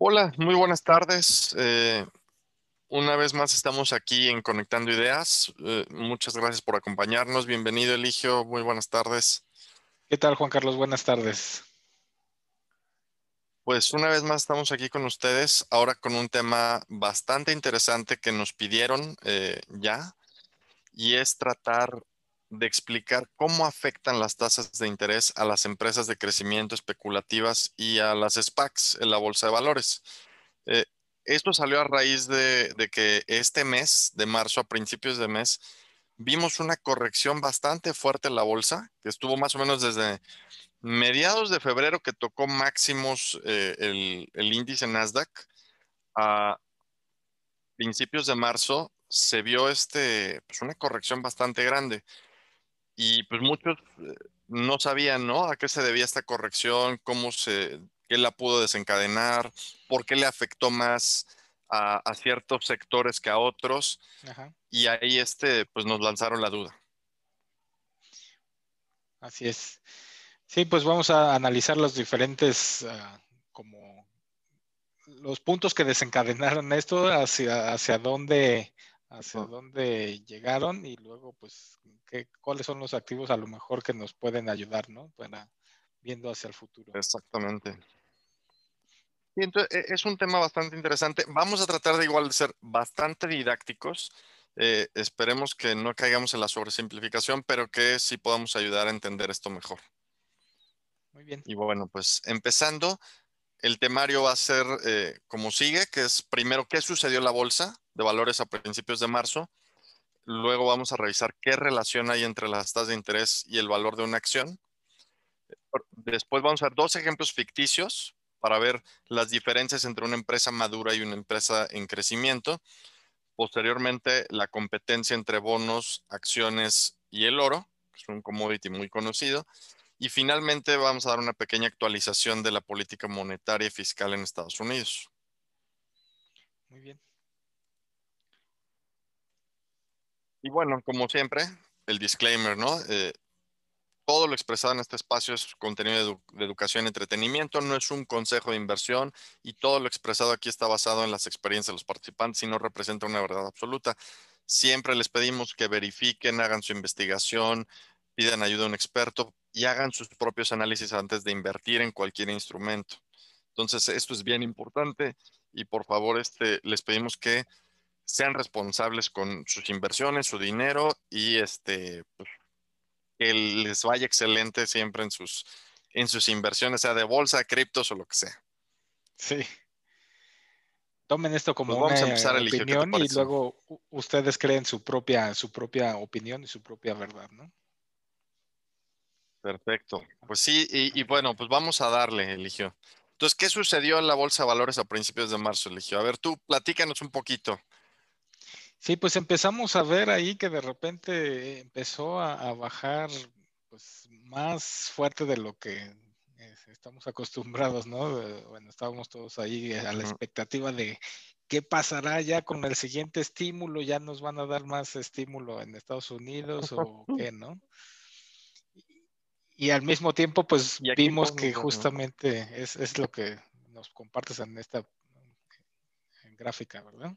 Hola, muy buenas tardes. Eh, una vez más estamos aquí en Conectando Ideas. Eh, muchas gracias por acompañarnos. Bienvenido, Eligio. Muy buenas tardes. ¿Qué tal, Juan Carlos? Buenas tardes. Pues una vez más estamos aquí con ustedes, ahora con un tema bastante interesante que nos pidieron eh, ya, y es tratar de explicar cómo afectan las tasas de interés a las empresas de crecimiento especulativas y a las SPACs en la bolsa de valores. Eh, esto salió a raíz de, que este mes, de marzo a principios de mes, vimos una corrección bastante fuerte en la bolsa, que estuvo más o menos desde mediados de febrero que tocó máximos eh, el, el, índice Nasdaq. A principios de marzo se vio este, pues una corrección bastante grande. Y pues muchos eh, no sabían, ¿no? A qué se debía esta corrección, cómo se, qué la pudo desencadenar, por qué le afectó más a, ciertos sectores que a otros. Y ahí este, pues nos lanzaron la duda. Así es. Sí, pues vamos a analizar los diferentes, ah, como los puntos que desencadenaron esto, hacia, hacia dónde hacia dónde llegaron y luego, pues, qué, cuáles son los activos a lo mejor que nos pueden ayudar, ¿no? Para viendo hacia el futuro. Exactamente. Y entonces, es un tema bastante interesante. Vamos a tratar de igual de ser bastante didácticos. Eh, esperemos que no caigamos en la sobresimplificación, pero que sí podamos ayudar a entender esto mejor. Muy bien. Y bueno, pues empezando, el temario va a ser eh, como sigue, que es primero qué sucedió en la bolsa de valores a principios de marzo. Luego vamos a revisar qué relación hay entre las tasas de interés y el valor de una acción. Después vamos a ver dos ejemplos ficticios para ver las diferencias entre una empresa madura y una empresa en crecimiento. Posteriormente, la competencia entre bonos, acciones y el oro, que es un commodity muy conocido. Y finalmente vamos a dar una pequeña actualización de la política monetaria y fiscal en Estados Unidos. Muy bien. Y bueno, como siempre, el disclaimer, ¿no? Eh, todo lo expresado en este espacio es contenido de, educación y entretenimiento, no es un consejo de inversión y todo lo expresado aquí está basado en las experiencias de los participantes y no representa una verdad absoluta. Siempre les pedimos que verifiquen, hagan su investigación, pidan ayuda a un experto y hagan sus propios análisis antes de invertir en cualquier instrumento. Entonces, esto es bien importante y por favor, este, les pedimos que sean responsables con sus inversiones, su dinero y este, pues, que les vaya excelente siempre en sus, en sus inversiones, sea de bolsa, criptos o lo que sea. Sí. Tomen esto como pues una opinión y luego ustedes creen su propia, su propia opinión y su propia verdad, ¿no? Perfecto. Pues sí, y, bueno, pues vamos a darle, Eligio. Entonces, ¿qué sucedió en la Bolsa de Valores a principios de marzo, Eligio? A ver, tú platícanos un poquito. Sí, pues empezamos a ver ahí que de repente empezó a, bajar pues, más fuerte de lo que estamos acostumbrados, ¿no? Bueno, estábamos todos ahí a la expectativa de qué pasará ya con el siguiente estímulo, ya nos van a dar más estímulo en Estados Unidos o qué, ¿no? Y al mismo tiempo, pues vimos que justamente es, lo que nos compartes en esta gráfica, ¿verdad?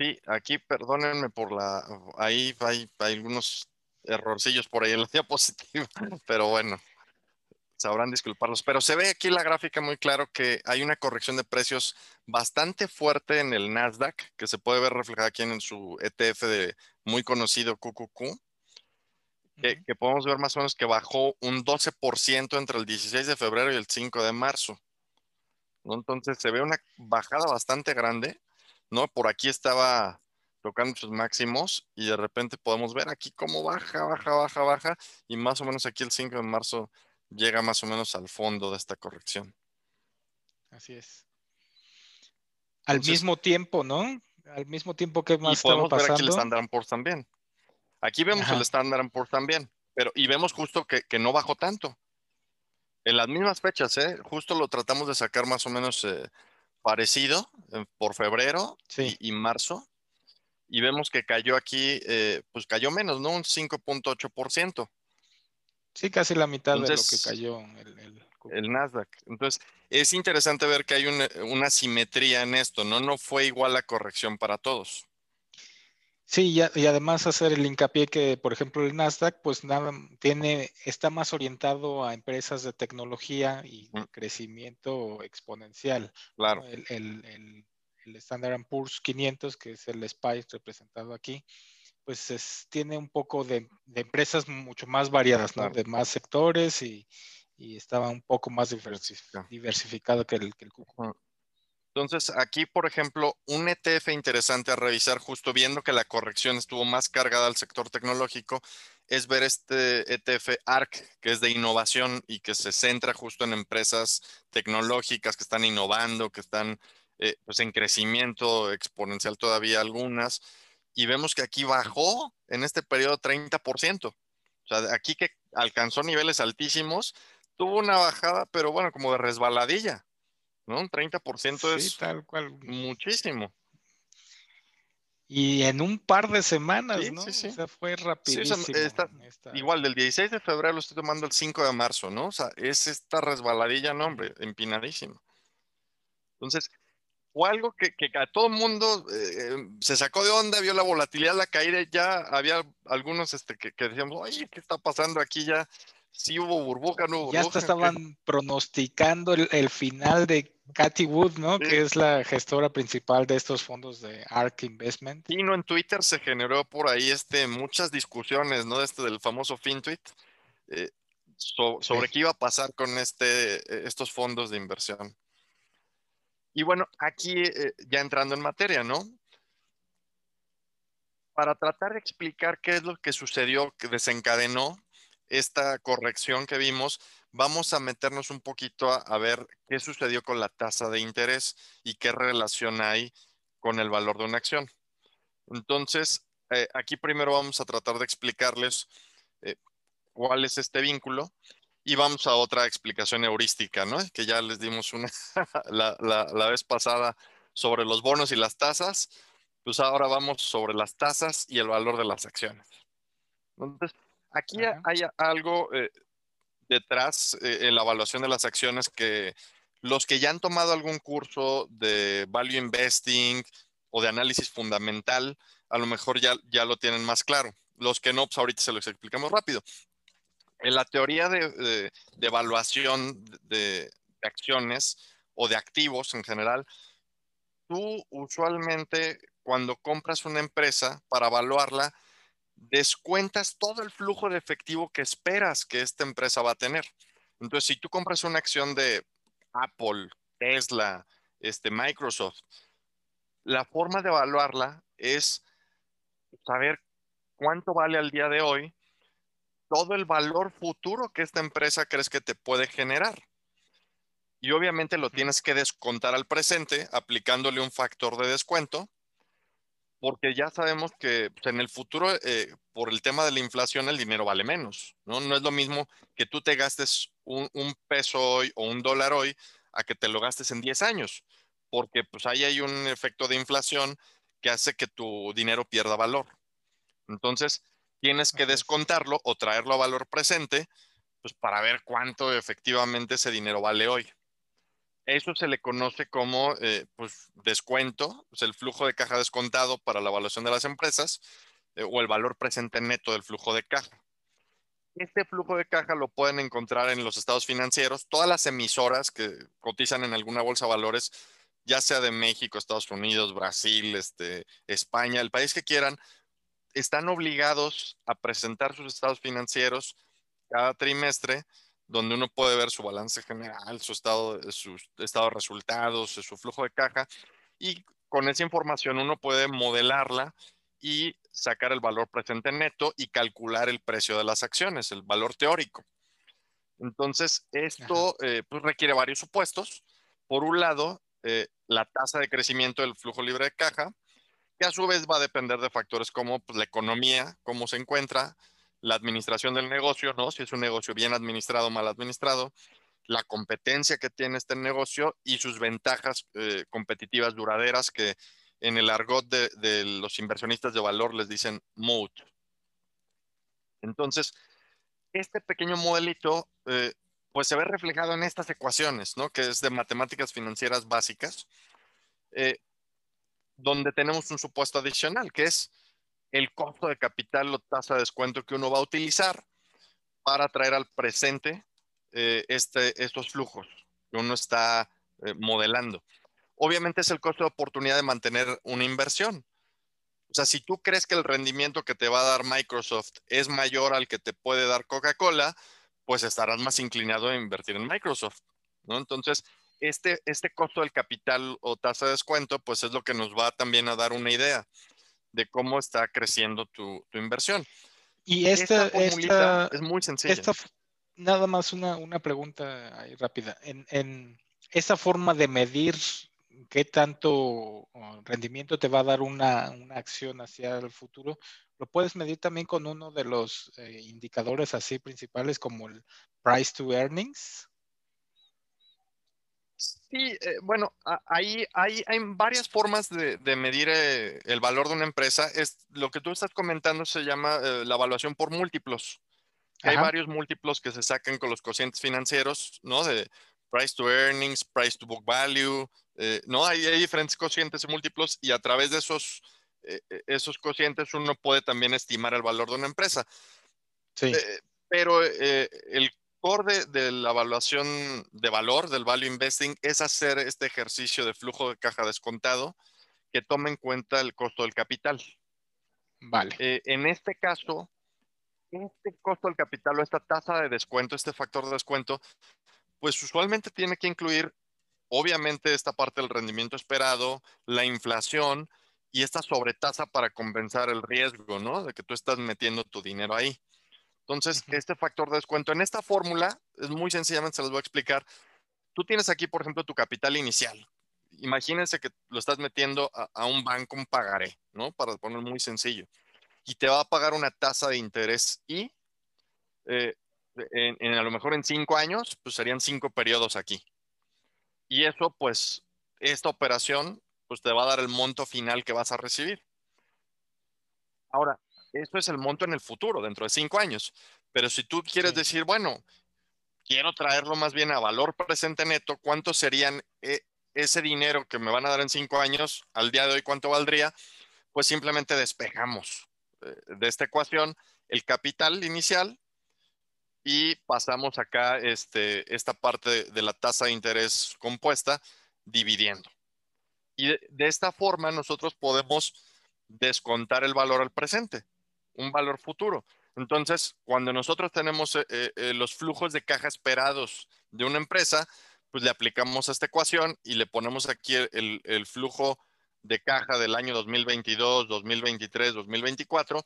Sí, aquí perdónenme por la, ahí hay, algunos errorcillos por ahí en la diapositiva, pero bueno, sabrán disculparlos. Pero se ve aquí la gráfica muy claro que hay una corrección de precios bastante fuerte en el Nasdaq, que se puede ver reflejada aquí en su ETF de muy conocido QQQ que, podemos ver más o menos que bajó un 12% entre el 16 de febrero y el 5 de marzo. Entonces se ve una bajada bastante grande, ¿no? Por aquí estaba tocando sus máximos y de repente podemos ver aquí cómo baja, baja, baja, baja y más o menos aquí el 5 de marzo llega más o menos al fondo de esta corrección. Así es. Al mismo tiempo, ¿no? Al mismo tiempo que más y estaba pasando. Ver aquí el Standard Poor's también. Aquí vemos el Standard Poor's también, pero y vemos justo que, no bajó tanto. En las mismas fechas, ¿eh? justo lo tratamos de sacar más o menos eh, parecido por febrero y, marzo. Y vemos que cayó aquí, eh, pues cayó menos, ¿no? Un 5.8%. Sí, casi la mitad de lo que cayó el, El Nasdaq. Entonces, es interesante ver que hay una, una simetría en esto, ¿no? No fue igual la corrección para todos. Sí, y, además hacer el hincapié que, por ejemplo, el Nasdaq, pues nada, tiene, está más orientado a empresas de tecnología y crecimiento exponencial. Claro. El, el, el, Standard Poor's 500, que es el SPY representado aquí, pues tiene un poco de, empresas mucho más variadas, ¿no? De más sectores y, estaba un poco más diversificado que el, que el entonces, aquí, por ejemplo, un ETF interesante a revisar, justo viendo que la corrección estuvo más cargada al sector tecnológico, es ver este ETF ARC, que es de innovación y que se centra justo en empresas tecnológicas que están innovando, que están eh, pues en crecimiento exponencial todavía algunas. Y vemos que aquí bajó en este periodo 30%. O sea, aquí que alcanzó niveles altísimos, tuvo una bajada, pero bueno, como de resbaladilla. ¿No? Un 30% es tal cual. muchísimo. Y en un par de semanas, ¿no? Sí, O sea, fue rapidísimo. Igual, del 16 de febrero lo estoy tomando el 5 de marzo, ¿no? O sea, es esta resbaladilla, no, hombre, empinadísimo. Entonces, fue algo que, que a todo el mundo eh, se sacó de onda, vio la volatilidad, la caída, ya había algunos este, que, que decíamos, oye, ¿qué está pasando aquí ya? Sí hubo burbuja, no hubo Ya hasta estaban pronosticando el, final de Cathy Wood, ¿no? Que es la gestora principal de estos fondos de ARK Investment. Y no en Twitter se generó por ahí este, muchas discusiones, ¿no? Este del famoso FinTweet, eh, sobre qué iba a pasar con este, eh, estos fondos de inversión. Y bueno, aquí eh, ya entrando en materia, ¿no? Para tratar de explicar qué es lo que sucedió, que desencadenó esta corrección que vimos, vamos a meternos un poquito a, ver qué sucedió con la tasa de interés y qué relación hay con el valor de una acción. Entonces, eh, aquí primero vamos a tratar de explicarles eh, cuál es este vínculo y vamos a otra explicación heurística, ¿no? Que ya les dimos una la, la vez pasada sobre los bonos y las tasas, pues ahora vamos sobre las tasas y el valor de las acciones. Entonces, Aquí hay algo eh, detrás eh, en la evaluación de las acciones que los que ya han tomado algún curso de value investing o de análisis fundamental, a lo mejor ya, ya lo tienen más claro. Los que no, pues ahorita se los explicamos rápido. En la teoría de, evaluación de, de acciones o de activos en general, tú usualmente cuando compras una empresa para evaluarla, descuentas todo el flujo de efectivo que esperas que esta empresa va a tener. Entonces, si tú compras una acción de Apple, Tesla, este, Microsoft, la forma de evaluarla es saber cuánto vale al día de hoy todo el valor futuro que esta empresa crees que te puede generar. Y obviamente lo tienes que descontar al presente aplicándole un factor de descuento porque ya sabemos que pues, en el futuro, eh, por el tema de la inflación, el dinero vale menos, ¿no? No es lo mismo que tú te gastes un, peso hoy o un dólar hoy a que te lo gastes en 10 años, porque pues ahí hay un efecto de inflación que hace que tu dinero pierda valor. Entonces, tienes que descontarlo o traerlo a valor presente, pues para ver cuánto efectivamente ese dinero vale hoy. Eso se le conoce como eh, pues, descuento, pues, el flujo de caja descontado para la evaluación de las empresas eh, o el valor presente neto del flujo de caja. Este flujo de caja lo pueden encontrar en los estados financieros. Todas las emisoras que cotizan en alguna bolsa de valores, ya sea de México, Estados Unidos, Brasil, este, España, el país que quieran, están obligados a presentar sus estados financieros cada trimestre donde uno puede ver su balance general, su estado, su estado de resultados, su flujo de caja, y con esa información uno puede modelarla y sacar el valor presente neto y calcular el precio de las acciones, el valor teórico. Entonces, esto eh, pues requiere varios supuestos. Por un lado, eh, la tasa de crecimiento del flujo libre de caja, que a su vez va a depender de factores como pues, la economía, cómo se encuentra, la administración del negocio, ¿no? Si es un negocio bien administrado o mal administrado, la competencia que tiene este negocio y sus ventajas eh, competitivas duraderas que en el argot de, los inversionistas de valor les dicen moat. Entonces, este pequeño modelito eh, pues se ve reflejado en estas ecuaciones, ¿no? Que es de matemáticas financieras básicas, eh, donde tenemos un supuesto adicional, que es el costo de capital o tasa de descuento que uno va a utilizar para traer al presente eh, este, estos flujos que uno está eh, modelando. Obviamente es el costo de oportunidad de mantener una inversión. O sea, si tú crees que el rendimiento que te va a dar Microsoft es mayor al que te puede dar Coca-Cola, pues estarás más inclinado a invertir en Microsoft, ¿no? Entonces, este, este costo del capital o tasa de descuento, pues es lo que nos va también a dar una idea de cómo está creciendo tu, inversión. Y esta, esta, es muy sencilla. nada más una, una pregunta ahí rápida. En, en esa forma de medir qué tanto rendimiento te va a dar una, una, acción hacia el futuro, lo puedes medir también con uno de los eh, indicadores así principales como el price to earnings. Sí, eh, bueno, ahí hay, hay, varias formas de, medir eh, el valor de una empresa. Es, lo que tú estás comentando se llama eh, la evaluación por múltiplos. Hay varios múltiplos que se sacan con los cocientes financieros, ¿no? De price to earnings, price to book value, ¿no? Hay, hay, diferentes cocientes y múltiplos y a través de esos, esos cocientes uno puede también estimar el valor de una empresa. Sí. pero el core de, la evaluación de valor del value investing es hacer este ejercicio de flujo de caja descontado que tome en cuenta el costo del capital. Vale. Eh, en este caso, este costo del capital o esta tasa de descuento, este factor de descuento, pues usualmente tiene que incluir, obviamente, esta parte del rendimiento esperado, la inflación y esta sobretasa para compensar el riesgo, ¿no? De que tú estás metiendo tu dinero ahí. Entonces, este factor de descuento en esta fórmula es muy sencillamente, se los voy a explicar. Tú tienes aquí, por ejemplo, tu capital inicial. Imagínense que lo estás metiendo a, un banco, un pagaré, ¿no? Para poner muy sencillo. Y te va a pagar una tasa de interés y eh, en, a lo mejor en cinco años, pues serían cinco periodos aquí. Y eso, pues, esta operación, pues te va a dar el monto final que vas a recibir. Ahora, esto es el monto en el futuro, dentro de cinco años. Pero si tú quieres decir, bueno, quiero traerlo más bien a valor presente neto, ¿cuánto serían eh, ese dinero que me van a dar en cinco años? Al día de hoy, ¿cuánto valdría? Pues simplemente despejamos eh, de esta ecuación el capital inicial y pasamos acá este, esta parte de, la tasa de interés compuesta dividiendo. Y de esta forma nosotros podemos descontar el valor al presente un valor futuro. Entonces, cuando nosotros tenemos eh, eh, eh, los flujos de caja esperados de una empresa, pues le aplicamos esta ecuación y le ponemos aquí el, flujo de caja del año 2022, 2023, 2024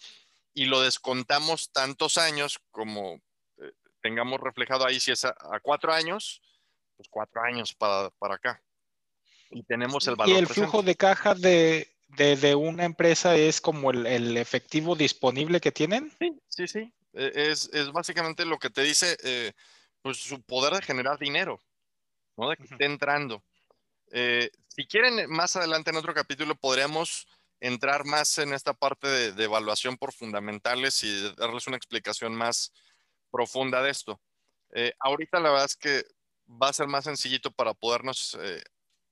y lo descontamos tantos años como tengamos reflejado ahí, si es a, cuatro años, pues cuatro años para, acá. Y tenemos el valor. Y el flujo de caja de, de, una empresa es como el, efectivo disponible que tienen. Sí, sí, sí. E, es, básicamente lo que te dice, eh, pues su poder de generar dinero, ¿no? De que esté entrando. Eh, si quieren, más adelante en otro capítulo podríamos entrar más en esta parte de, evaluación por fundamentales y darles una explicación más profunda de esto. Eh, ahorita la verdad es que va a ser más sencillito para podernos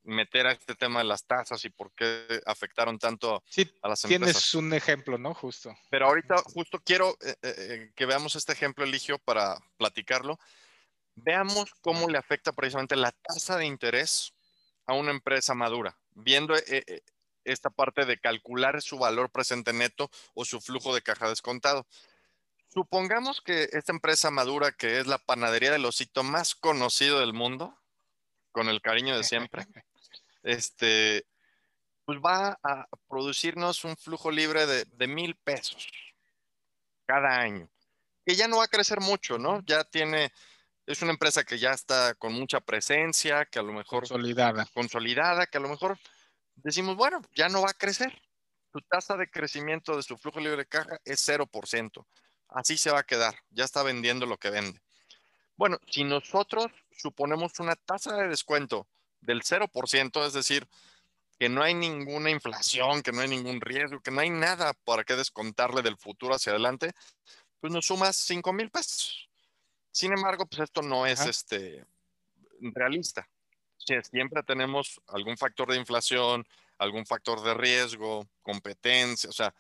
meter a este tema de las tasas y por qué afectaron tanto a las empresas. Tienes un ejemplo, ¿no? Justo. Pero ahorita justo quiero eh, eh, eh, que veamos este ejemplo, Eligio, para platicarlo. Veamos cómo le afecta precisamente la tasa de interés a una empresa madura, viendo esta parte de calcular su valor presente neto o su flujo de caja descontado. Supongamos que esta empresa madura, que es la panadería del osito más conocido del mundo, con el cariño de siempre, este, pues va a producirnos un flujo libre de, mil pesos cada año, que ya no va a crecer mucho, ¿no? Ya tiene, es una empresa que ya está con mucha presencia, que a lo mejor... Consolidada. Consolidada, que a lo mejor decimos, bueno, ya no va a crecer. Su tasa de crecimiento de su flujo libre de caja es 0%. Así se va a quedar. Ya está vendiendo lo que vende. Bueno, si nosotros suponemos una tasa de descuento del 0%, es decir, que no hay ninguna inflación, que no hay ningún riesgo, que no hay nada para qué descontarle del futuro hacia adelante, pues nos sumas 5 mil pesos. Sin embargo, pues esto no es este, realista. Siempre tenemos algún factor de inflación, algún factor de riesgo, competencia, o sea,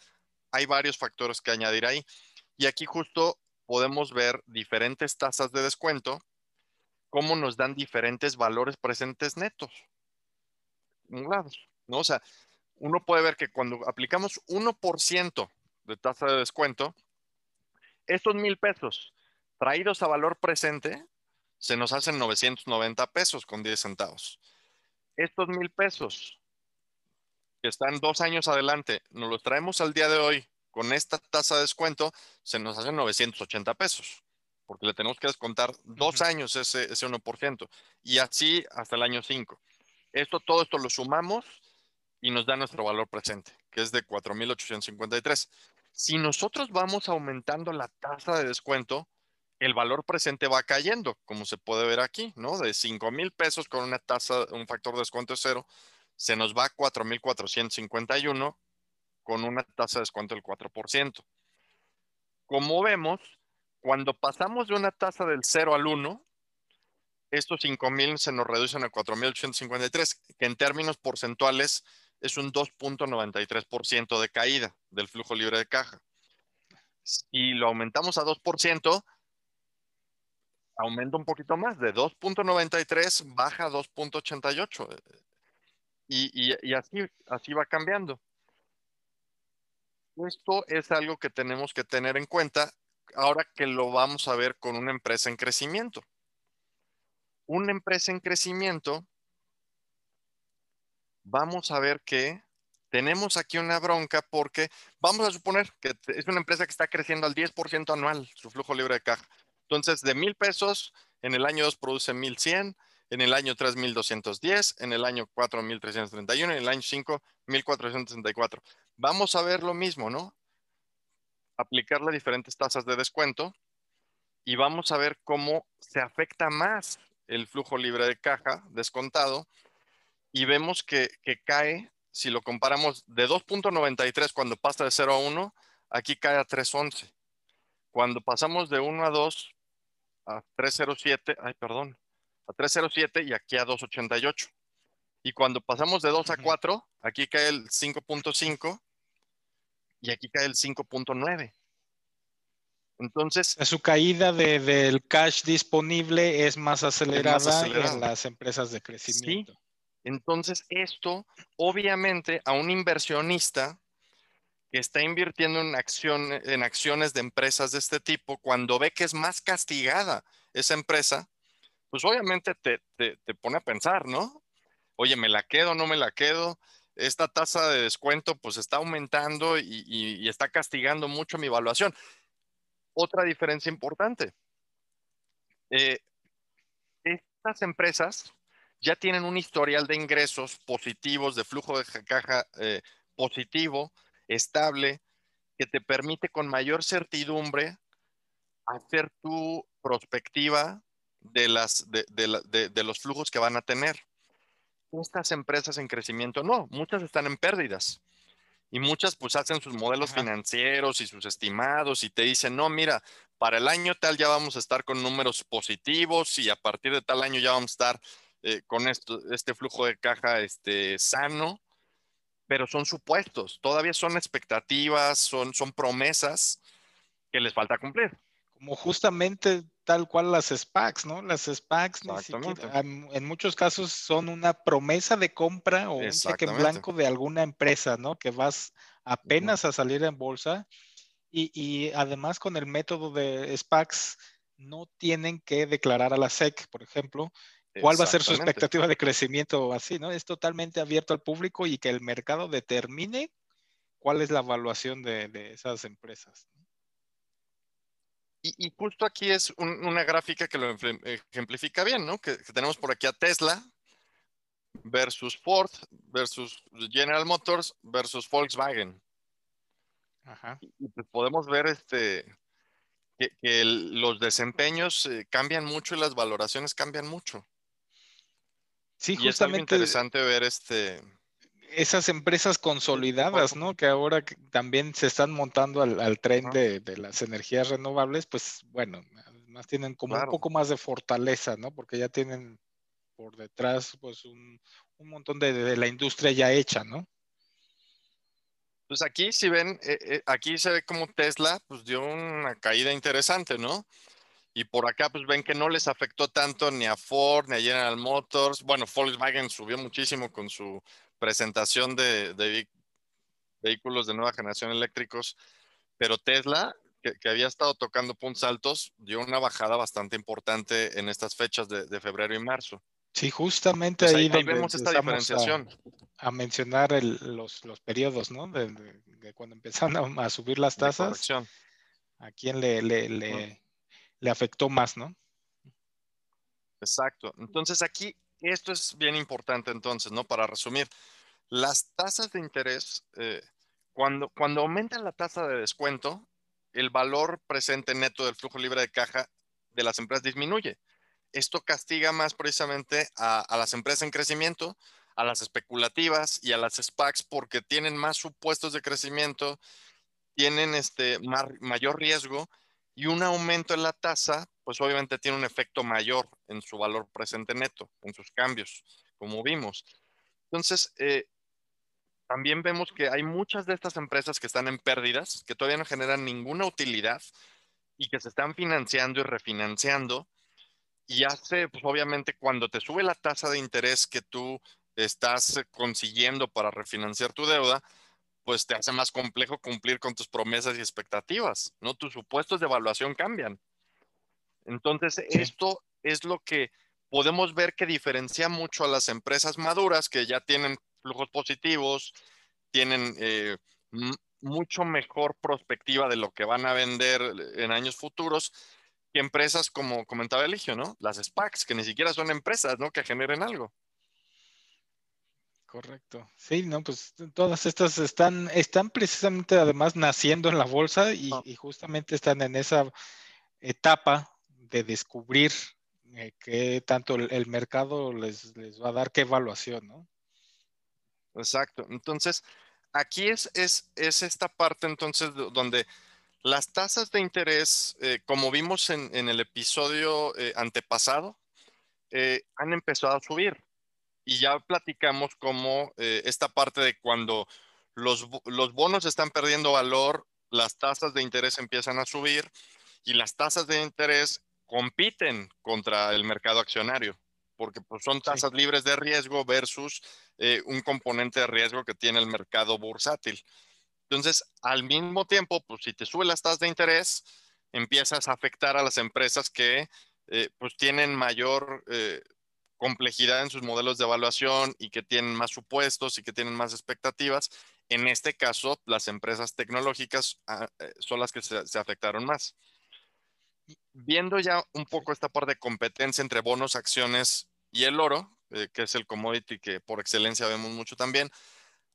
hay varios factores que añadir ahí. Y aquí justo podemos ver diferentes tasas de descuento, cómo nos dan diferentes valores presentes netos. ¿no? O sea, uno puede ver que cuando aplicamos 1% de tasa de descuento, estos mil pesos traídos a valor presente se nos hacen 990 pesos con 10 centavos. Estos mil pesos que están dos años adelante, nos los traemos al día de hoy con esta tasa de descuento, se nos hacen 980 pesos, porque le tenemos que descontar dos años ese, ese 1%, y así hasta el año 5. Esto, todo esto lo sumamos y nos da nuestro valor presente, que es de 4.853. Si nosotros vamos aumentando la tasa de descuento, el valor presente va cayendo, como se puede ver aquí, ¿no? De 5 mil pesos con una tasa, un factor de descuento de cero, se nos va a 4.451 con una tasa de descuento del 4%. Como vemos, cuando pasamos de una tasa del 0 al 1, estos 5.000 se nos reducen a 4.853, que en términos porcentuales es un 2.93% de caída del flujo libre de caja. Si lo aumentamos a 2%, aumenta un poquito más, de 2.93 baja a 2.88. Y, y, así, así va cambiando. Esto es algo que tenemos que tener en cuenta ahora que lo vamos a ver con una empresa en crecimiento. Una empresa en crecimiento, vamos a ver que tenemos aquí una bronca porque vamos a suponer que es una empresa que está creciendo al 10% anual su flujo libre de caja. Entonces, de mil pesos, en el año 2 produce 1100, en el año 3 1210, en el año 4 1331, en el año 5 1464. Vamos a ver lo mismo, ¿no? Aplicarle diferentes tasas de descuento y vamos a ver cómo se afecta más el flujo libre de caja descontado y vemos que, cae, si lo comparamos de 2.93 cuando pasa de 0 a 1, aquí cae a 3.11. Cuando pasamos de 1 a 2 a 3.07, ay, perdón, a 3.07 y aquí a 2.88. Y cuando pasamos de 2 a 4, aquí cae el 5.5 y aquí cae el 5.9. Entonces. Su caída del cash disponible es más acelerada, en las empresas de crecimiento. Entonces, esto, obviamente, a un inversionista que está invirtiendo en, acción, en acciones de empresas de este tipo, cuando ve que es más castigada esa empresa, pues obviamente te, te pone a pensar, ¿no? Oye, ¿me la quedo o no me la quedo? Esta tasa de descuento pues está aumentando y, está castigando mucho mi evaluación. Otra diferencia importante. Eh, estas empresas ya tienen un historial de ingresos positivos, de flujo de caja eh, positivo, estable, que te permite con mayor certidumbre hacer tu prospectiva de, las, de los flujos que van a tener estas empresas en crecimiento no, muchas están en pérdidas. Y muchas pues hacen sus modelos financieros y sus estimados y te dicen, no, mira, para el año tal ya vamos a estar con números positivos y a partir de tal año ya vamos a estar eh, con esto, este flujo de caja este, sano, pero son supuestos, todavía son expectativas, son, son promesas que les falta cumplir. Como justamente tal cual las SPACs, ¿no? Las SPACs en muchos casos son una promesa de compra o un cheque en blanco de alguna empresa, ¿no? Que vas apenas a salir en bolsa y, además con el método de SPACs no tienen que declarar a la SEC, por ejemplo, cuál va a ser su expectativa de crecimiento o así, ¿no? Es totalmente abierto al público y que el mercado determine cuál es la evaluación de, de esas empresas. Y, justo aquí es una gráfica que lo ejemplifica bien, ¿no? Que, tenemos por aquí a Tesla versus Ford versus General Motors versus Volkswagen. Ajá. Y, pues podemos ver este, que, los desempeños eh, cambian mucho y las valoraciones cambian mucho. Sí, y justamente. Es interesante ver este esas empresas consolidadas, ¿no? Que ahora también se están montando al, tren de, las energías renovables, pues bueno, más tienen como un poco más de fortaleza, ¿no? Porque ya tienen por detrás, pues, un, montón de, la industria ya hecha, ¿no? Pues aquí, si ven, eh, eh, aquí se ve como Tesla, pues dio una caída interesante, ¿no? Y por acá, pues ven que no les afectó tanto ni a Ford ni a General Motors. Bueno, Volkswagen subió muchísimo con su presentación de, vehículos de nueva generación eléctricos, pero Tesla, que, había estado tocando puntos altos, dio una bajada bastante importante en estas fechas de, febrero y marzo. Sí, justamente ahí, donde vemos esta diferenciación. A, mencionar los, los, periodos, ¿no? De, cuando empezaron a, subir las tasas. ¿A quién le, le, le afectó más, ¿no? Exacto. Entonces aquí, esto es bien importante entonces, ¿no? Para resumir, las tasas de interés, eh, cuando, cuando aumenta la tasa de descuento, el valor presente neto del flujo libre de caja de las empresas disminuye. Esto castiga más precisamente a, las empresas en crecimiento, a las especulativas y a las SPACs porque tienen más supuestos de crecimiento, tienen este mayor riesgo y un aumento en la tasa, pues obviamente tiene un efecto mayor en su valor presente neto, en sus cambios, como vimos. Entonces, eh, también vemos que hay muchas de estas empresas que están en pérdidas, que todavía no generan ninguna utilidad y que se están financiando y refinanciando. Y hace, pues obviamente, cuando te sube la tasa de interés que tú estás consiguiendo para refinanciar tu deuda, pues te hace más complejo cumplir con tus promesas y expectativas, ¿no? Tus supuestos de evaluación cambian. Entonces, esto es lo que podemos ver que diferencia mucho a las empresas maduras que ya tienen flujos positivos, tienen eh, mucho mejor perspectiva de lo que van a vender en años futuros que empresas como comentaba Eligio, ¿no? Las SPACs, que ni siquiera son empresas, ¿no? Que generen algo. Correcto. Sí, no, pues todas estas están, están precisamente además naciendo en la bolsa y, ah. justamente están en esa etapa de descubrir eh, qué tanto el, mercado les, va a dar, qué evaluación, ¿no? Exacto. Entonces, aquí es, es, esta parte entonces donde las tasas de interés, eh, como vimos en, el episodio eh, antepasado, han empezado a subir y ya platicamos cómo eh, esta parte de cuando los, los bonos están perdiendo valor, las tasas de interés empiezan a subir y las tasas de interés compiten contra el mercado accionario, porque pues, son tasas libres de riesgo versus eh, un componente de riesgo que tiene el mercado bursátil. Entonces, al mismo tiempo, pues si te suben las tasas de interés, empiezas a afectar a las empresas que eh, pues tienen mayor complejidad en sus modelos de evaluación y que tienen más supuestos y que tienen más expectativas. En este caso, las empresas tecnológicas ah, eh, son las que se, afectaron más. Viendo ya un poco esta parte de competencia entre bonos, acciones y el oro, eh, que es el commodity que por excelencia vemos mucho también,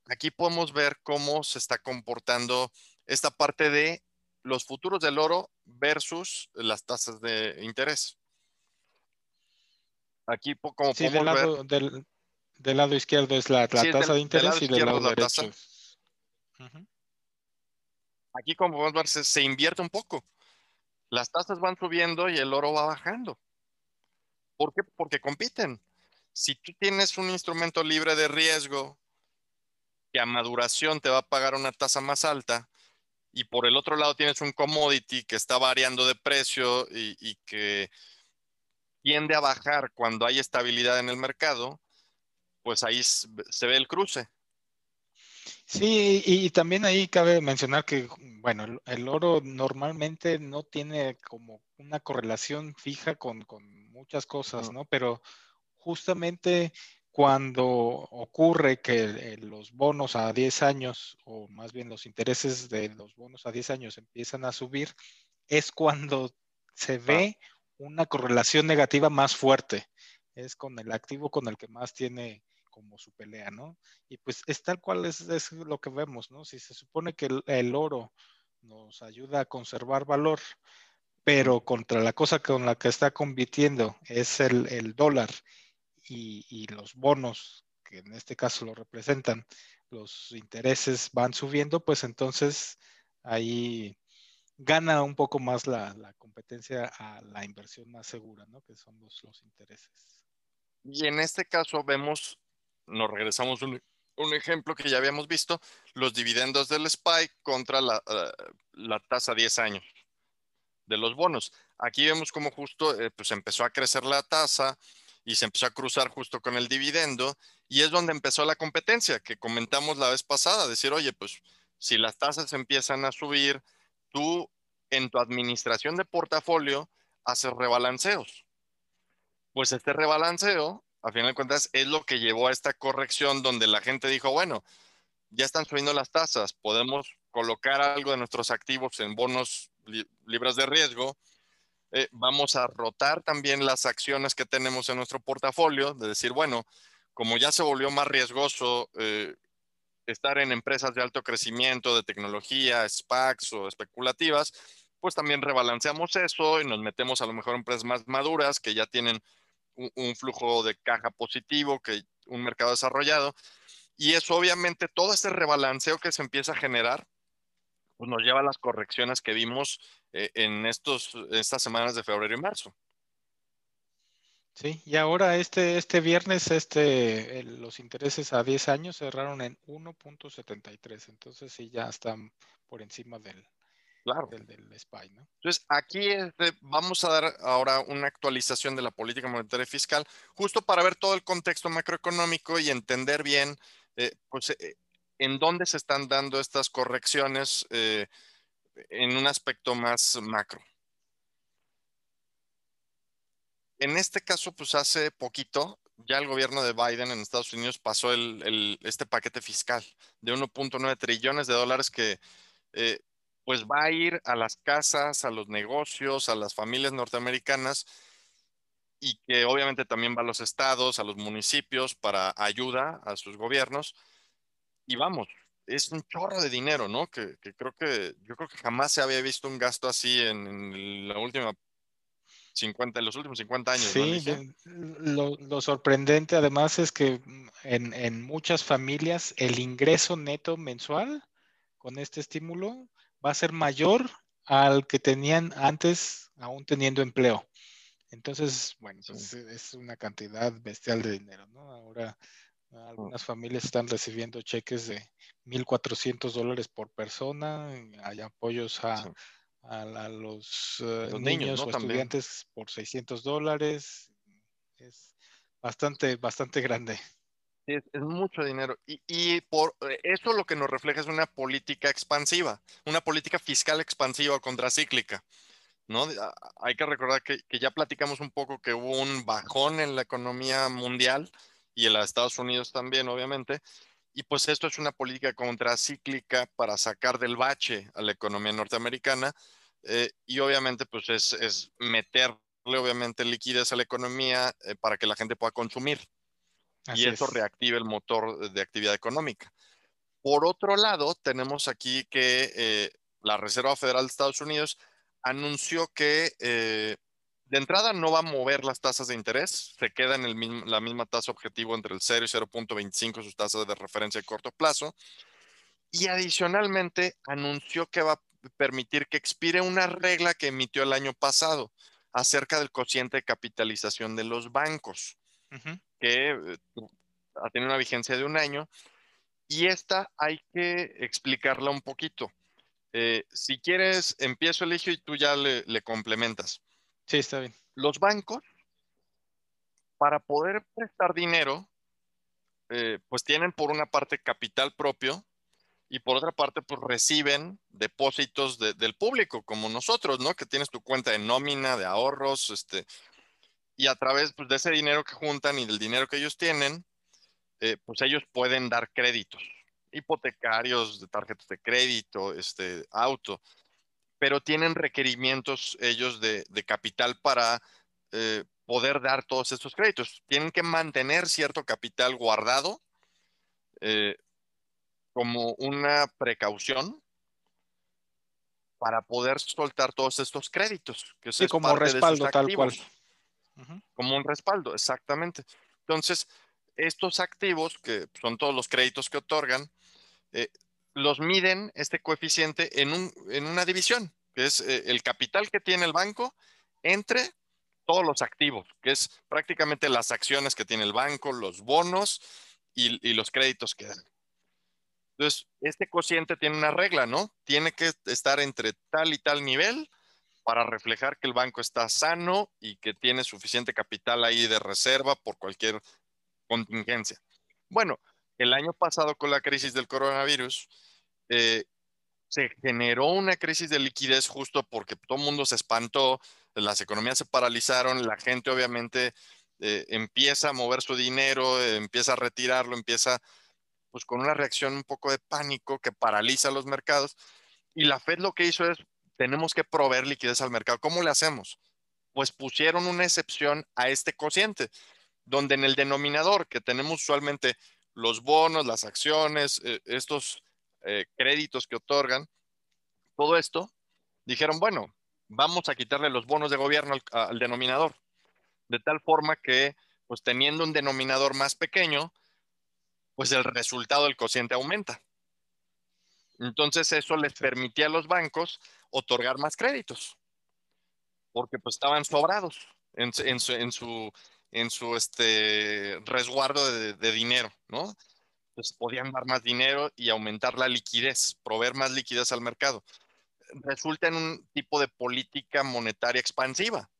aquí podemos ver cómo se está comportando esta parte de los futuros del oro versus las tasas de interés. Aquí, como sí, del lado, Del, lado izquierdo es la, tasa de interés y del lado derecho. Aquí, como podemos ver, se, invierte un poco. Las tasas van subiendo y el oro va bajando. ¿Por qué? Porque compiten. Si tú tienes un instrumento libre de riesgo que a maduración te va a pagar una tasa más alta, y por el otro lado tienes un commodity que está variando de precio y que tiende a bajar cuando hay estabilidad en el mercado, pues ahí se ve el cruce. Sí, y, también ahí cabe mencionar que, bueno, el, oro normalmente no tiene como una correlación fija con, muchas cosas, ¿no? Pero justamente cuando ocurre que los bonos a 10 años, o más bien los intereses de los bonos a 10 años empiezan a subir, es cuando se ve una correlación negativa más fuerte. Es con el activo con el que más tiene como su pelea, ¿no? Y pues es tal cual es, lo que vemos, ¿no? Si se supone que el, oro nos ayuda a conservar valor, pero contra la cosa con la que está compitiendo es el, dólar y, y, los bonos, que en este caso lo representan, los intereses van subiendo, pues entonces ahí gana un poco más la, competencia a la inversión más segura, ¿no? Que son los, los intereses. Y en este caso vemos, nos regresamos un, un ejemplo que ya habíamos visto, los dividendos del SPY contra la, uh, la tasa 10 años de los bonos. Aquí vemos cómo justo eh, pues empezó a crecer la tasa y se empezó a cruzar justo con el dividendo y es donde empezó la competencia que comentamos la vez pasada, decir, oye, pues si las tasas empiezan a subir, tú en tu administración de portafolio haces rebalanceos. Pues este rebalanceo, a final de cuentas, es lo que llevó a esta corrección donde la gente dijo, bueno, ya están subiendo las tasas, podemos colocar algo de nuestros activos en bonos libres de riesgo, eh, vamos a rotar también las acciones que tenemos en nuestro portafolio, de decir, bueno, como ya se volvió más riesgoso eh, estar en empresas de alto crecimiento, de tecnología, SPACs o especulativas, pues también rebalanceamos eso y nos metemos a lo mejor en empresas más maduras que ya tienen un, flujo de caja positivo, que un mercado desarrollado. Y eso obviamente, todo este rebalanceo que se empieza a generar, pues nos lleva a las correcciones que vimos eh, en estos, estas semanas de febrero y marzo. Sí, y ahora este, este viernes este, el, los intereses a 10 años cerraron en 1.73, entonces sí ya están por encima del, claro. del, del SPY, ¿no? Entonces, aquí este, vamos a dar ahora una actualización de la política monetaria y fiscal, justo para ver todo el contexto macroeconómico y entender bien, eh, pues, eh, en dónde se están dando estas correcciones eh, en un aspecto más macro. En este caso, pues hace poquito, ya el gobierno de Biden en Estados Unidos pasó este paquete fiscal de 1.9 trillones de dólares que eh, pues va a ir a las casas, a los negocios, a las familias norteamericanas y que obviamente también va a los estados, a los municipios para ayuda a sus gobiernos y vamos, es un chorro de dinero, ¿no? Que, creo que yo creo que jamás se había visto un gasto así en la última 50, en los últimos 50 años. Sí, ¿no, lo, lo, sorprendente además es que en, en, muchas familias el ingreso neto mensual con este estímulo va a ser mayor al que tenían antes, aún teniendo empleo. Entonces, bueno, pues es una cantidad bestial de dinero, ¿no? Ahora algunas familias están recibiendo cheques de 1.400 dólares por persona. Hay apoyos a, sí. A, a los, uh, los, niños, niños ¿no? o También. estudiantes por 600 dólares. Es bastante, bastante grande. Es, es, mucho dinero. Y, y, por eh, eso lo que nos refleja es una política expansiva, una política fiscal expansiva o contracíclica. ¿no? Hay que recordar que, que ya platicamos un poco que hubo un bajón en la economía mundial y en los Estados Unidos también, obviamente. Y pues esto es una política contracíclica para sacar del bache a la economía norteamericana eh, y obviamente pues es, es, meterle obviamente liquidez a la economía eh, para que la gente pueda consumir Así y eso es. reactive el motor de actividad económica. Por otro lado, tenemos aquí que eh, la Reserva Federal de Estados Unidos anunció que de entrada no va a mover las tasas de interés, se queda en el mismo, la misma tasa objetivo entre el 0 y 0.25 sus tasas de referencia de corto plazo. Y adicionalmente anunció que va a permitir que expire una regla que emitió el año pasado acerca del cociente de capitalización de los bancos, uh -huh. que eh, ha tenido una vigencia de un año. Y esta hay que explicarla un poquito. Eh, si quieres, empiezo el y tú ya le, le complementas. Sí, está bien. Los bancos, para poder prestar dinero, eh, pues tienen por una parte capital propio y por otra parte, pues reciben depósitos de, del público, como nosotros, ¿no? Que tienes tu cuenta de nómina, de ahorros, este, y a través pues, de ese dinero que juntan y del dinero que ellos tienen, eh, pues ellos pueden dar créditos hipotecarios, de tarjetas de crédito, este, auto pero tienen requerimientos ellos de, de capital para eh, poder dar todos estos créditos. Tienen que mantener cierto capital guardado eh, como una precaución para poder soltar todos estos créditos. Que sí, como respaldo tal cual. Uh -huh. Como un respaldo, exactamente. Entonces, estos activos, que son todos los créditos que otorgan, eh, los miden este coeficiente en, un, en una división, que es eh, el capital que tiene el banco entre todos los activos, que es prácticamente las acciones que tiene el banco, los bonos y, los créditos que dan. Entonces, este cociente tiene una regla, ¿no? Tiene que estar entre tal y tal nivel para reflejar que el banco está sano y que tiene suficiente capital ahí de reserva por cualquier contingencia. Bueno, el año pasado con la crisis del coronavirus, eh, se generó una crisis de liquidez justo porque todo el mundo se espantó, las economías se paralizaron, la gente obviamente eh, empieza a mover su dinero, empieza a retirarlo, empieza pues con una reacción un poco de pánico que paraliza los mercados. Y la Fed lo que hizo es, tenemos que proveer liquidez al mercado. ¿Cómo le hacemos? Pues pusieron una excepción a este cociente, donde en el denominador que tenemos usualmente los bonos, las acciones, eh, estos eh, créditos que otorgan, todo esto, dijeron, bueno, vamos a quitarle los bonos de gobierno al, denominador, de tal forma que, pues teniendo un denominador más pequeño, pues el resultado del cociente aumenta. Entonces eso les permitía a los bancos otorgar más créditos, porque pues estaban sobrados en, su, en su, este, resguardo de, de dinero, ¿no? Pues podían dar más dinero y aumentar la liquidez, proveer más liquidez al mercado. Resulta en un tipo de política monetaria expansiva,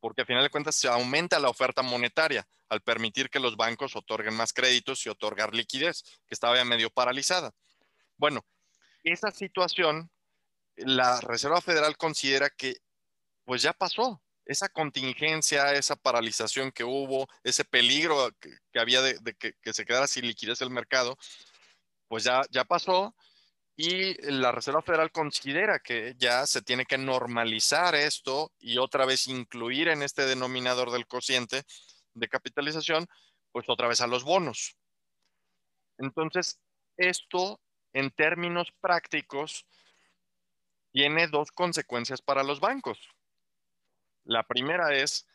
porque a final de cuentas se aumenta la oferta monetaria al permitir que los bancos otorguen más créditos y otorgar liquidez, que estaba ya medio paralizada. Bueno, esa situación, la Reserva Federal considera que pues ya pasó, esa contingencia, esa paralización que hubo, ese peligro que, había de, que, se quedara sin liquidez el mercado, pues ya, ya pasó y la Reserva Federal considera que ya se tiene que normalizar esto y otra vez incluir en este denominador del cociente de capitalización, pues otra vez a los bonos. Entonces, esto en términos prácticos tiene dos consecuencias para los bancos. La primera es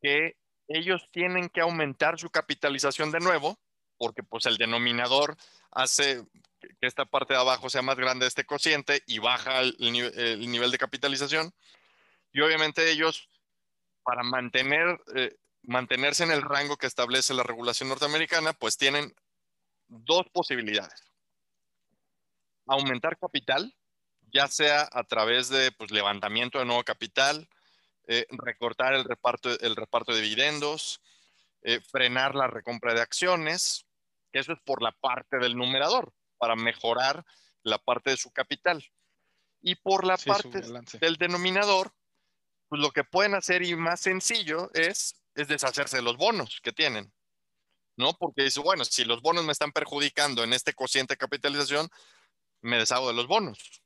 que ellos tienen que aumentar su capitalización de nuevo, porque pues el denominador hace que esta parte de abajo sea más grande de este cociente y baja el, nivel de capitalización. Y obviamente ellos, para mantener, eh, mantenerse en el rango que establece la regulación norteamericana, pues tienen dos posibilidades. Aumentar capital, ya sea a través de pues, levantamiento de nuevo capital, eh, recortar el reparto, el reparto de dividendos, eh, frenar la recompra de acciones, que eso es por la parte del numerador, para mejorar la parte de su capital. Y por la parte del denominador, pues lo que pueden hacer y más sencillo es, es deshacerse de los bonos que tienen. ¿No? Porque dice, bueno, si los bonos me están perjudicando en este cociente de capitalización, me deshago de los bonos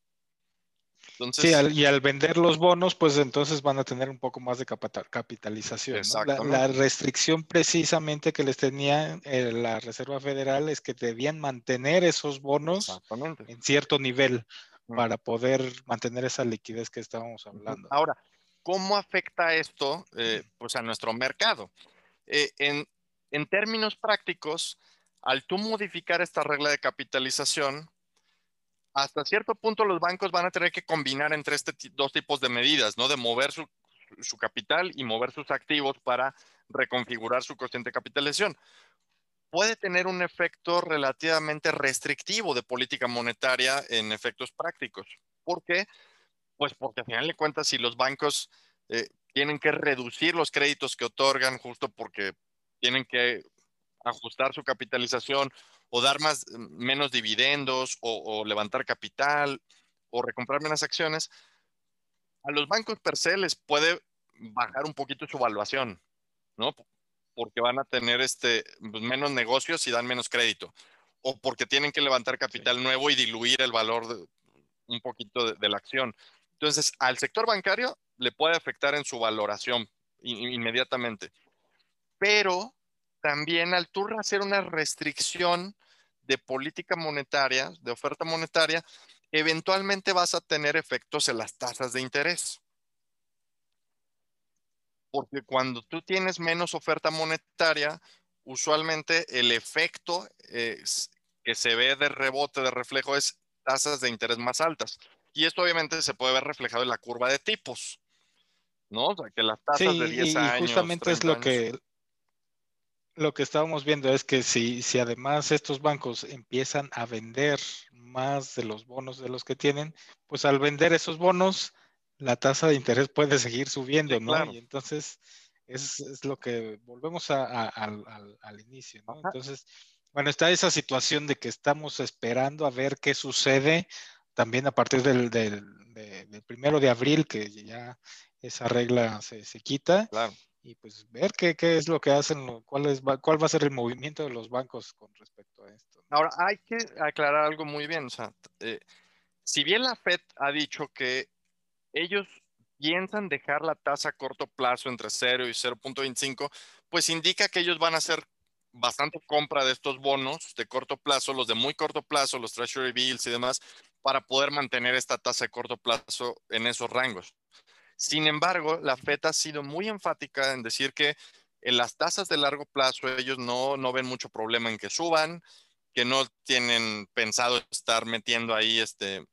sí, y al vender los bonos, pues entonces van a tener un poco más de capitalización. La, restricción precisamente que les tenía eh, la Reserva Federal es que debían mantener esos bonos en cierto nivel para poder mantener esa liquidez que estábamos hablando. Ahora, ¿cómo afecta esto eh, pues a nuestro mercado? Eh, en, en términos prácticos, al tú modificar esta regla de capitalización, hasta cierto punto los bancos van a tener que combinar entre estos dos tipos de medidas, ¿no? De mover su, capital y mover sus activos para reconfigurar su cociente de capitalización. Puede tener un efecto relativamente restrictivo de política monetaria en efectos prácticos. ¿Por qué? Pues porque al final de cuentas, si los bancos eh, tienen que reducir los créditos que otorgan justo porque tienen que ajustar su capitalización o dar más, menos dividendos o, levantar capital o recomprar menos acciones, a los bancos per se les puede bajar un poquito su valuación, ¿no? Porque van a tener este, pues, menos negocios y dan menos crédito. O porque tienen que levantar capital nuevo y diluir el valor de, un poquito de, la acción. Entonces, al sector bancario le puede afectar en su valoración inmediatamente. Pero también al tú hacer una restricción de política monetaria, de oferta monetaria, eventualmente vas a tener efectos en las tasas de interés. Porque cuando tú tienes menos oferta monetaria, usualmente el efecto que se ve de rebote, de reflejo, es tasas de interés más altas. Y esto obviamente se puede ver reflejado en la curva de tipos, ¿no? O sea, que las tasas de 10 años. Y justamente es lo que lo que estábamos viendo es que si, si además estos bancos empiezan a vender más de los bonos de los que tienen, pues al vender esos bonos, la tasa de interés puede seguir subiendo, ¿no? Y entonces es, lo que volvemos al, inicio, ¿no? Entonces, bueno, está esa situación de que estamos esperando a ver qué sucede también a partir del, primero de abril, que ya esa regla se, se quita. Claro y pues ver qué, qué, es lo que hacen, cuál, es, cuál va a ser el movimiento de los bancos con respecto a esto. Ahora, hay que aclarar algo muy bien. O sea, eh, si bien la Fed ha dicho que ellos piensan dejar la tasa a corto plazo entre 0 y 0.25, pues indica que ellos van a hacer bastante compra de estos bonos de corto plazo, los de muy corto plazo, los Treasury Bills y demás, para poder mantener esta tasa de corto plazo en esos rangos. Sin embargo, la FED ha sido muy enfática en decir que en las tasas de largo plazo ellos no, no ven mucho problema en que suban, que no tienen pensado estar metiendo ahí este,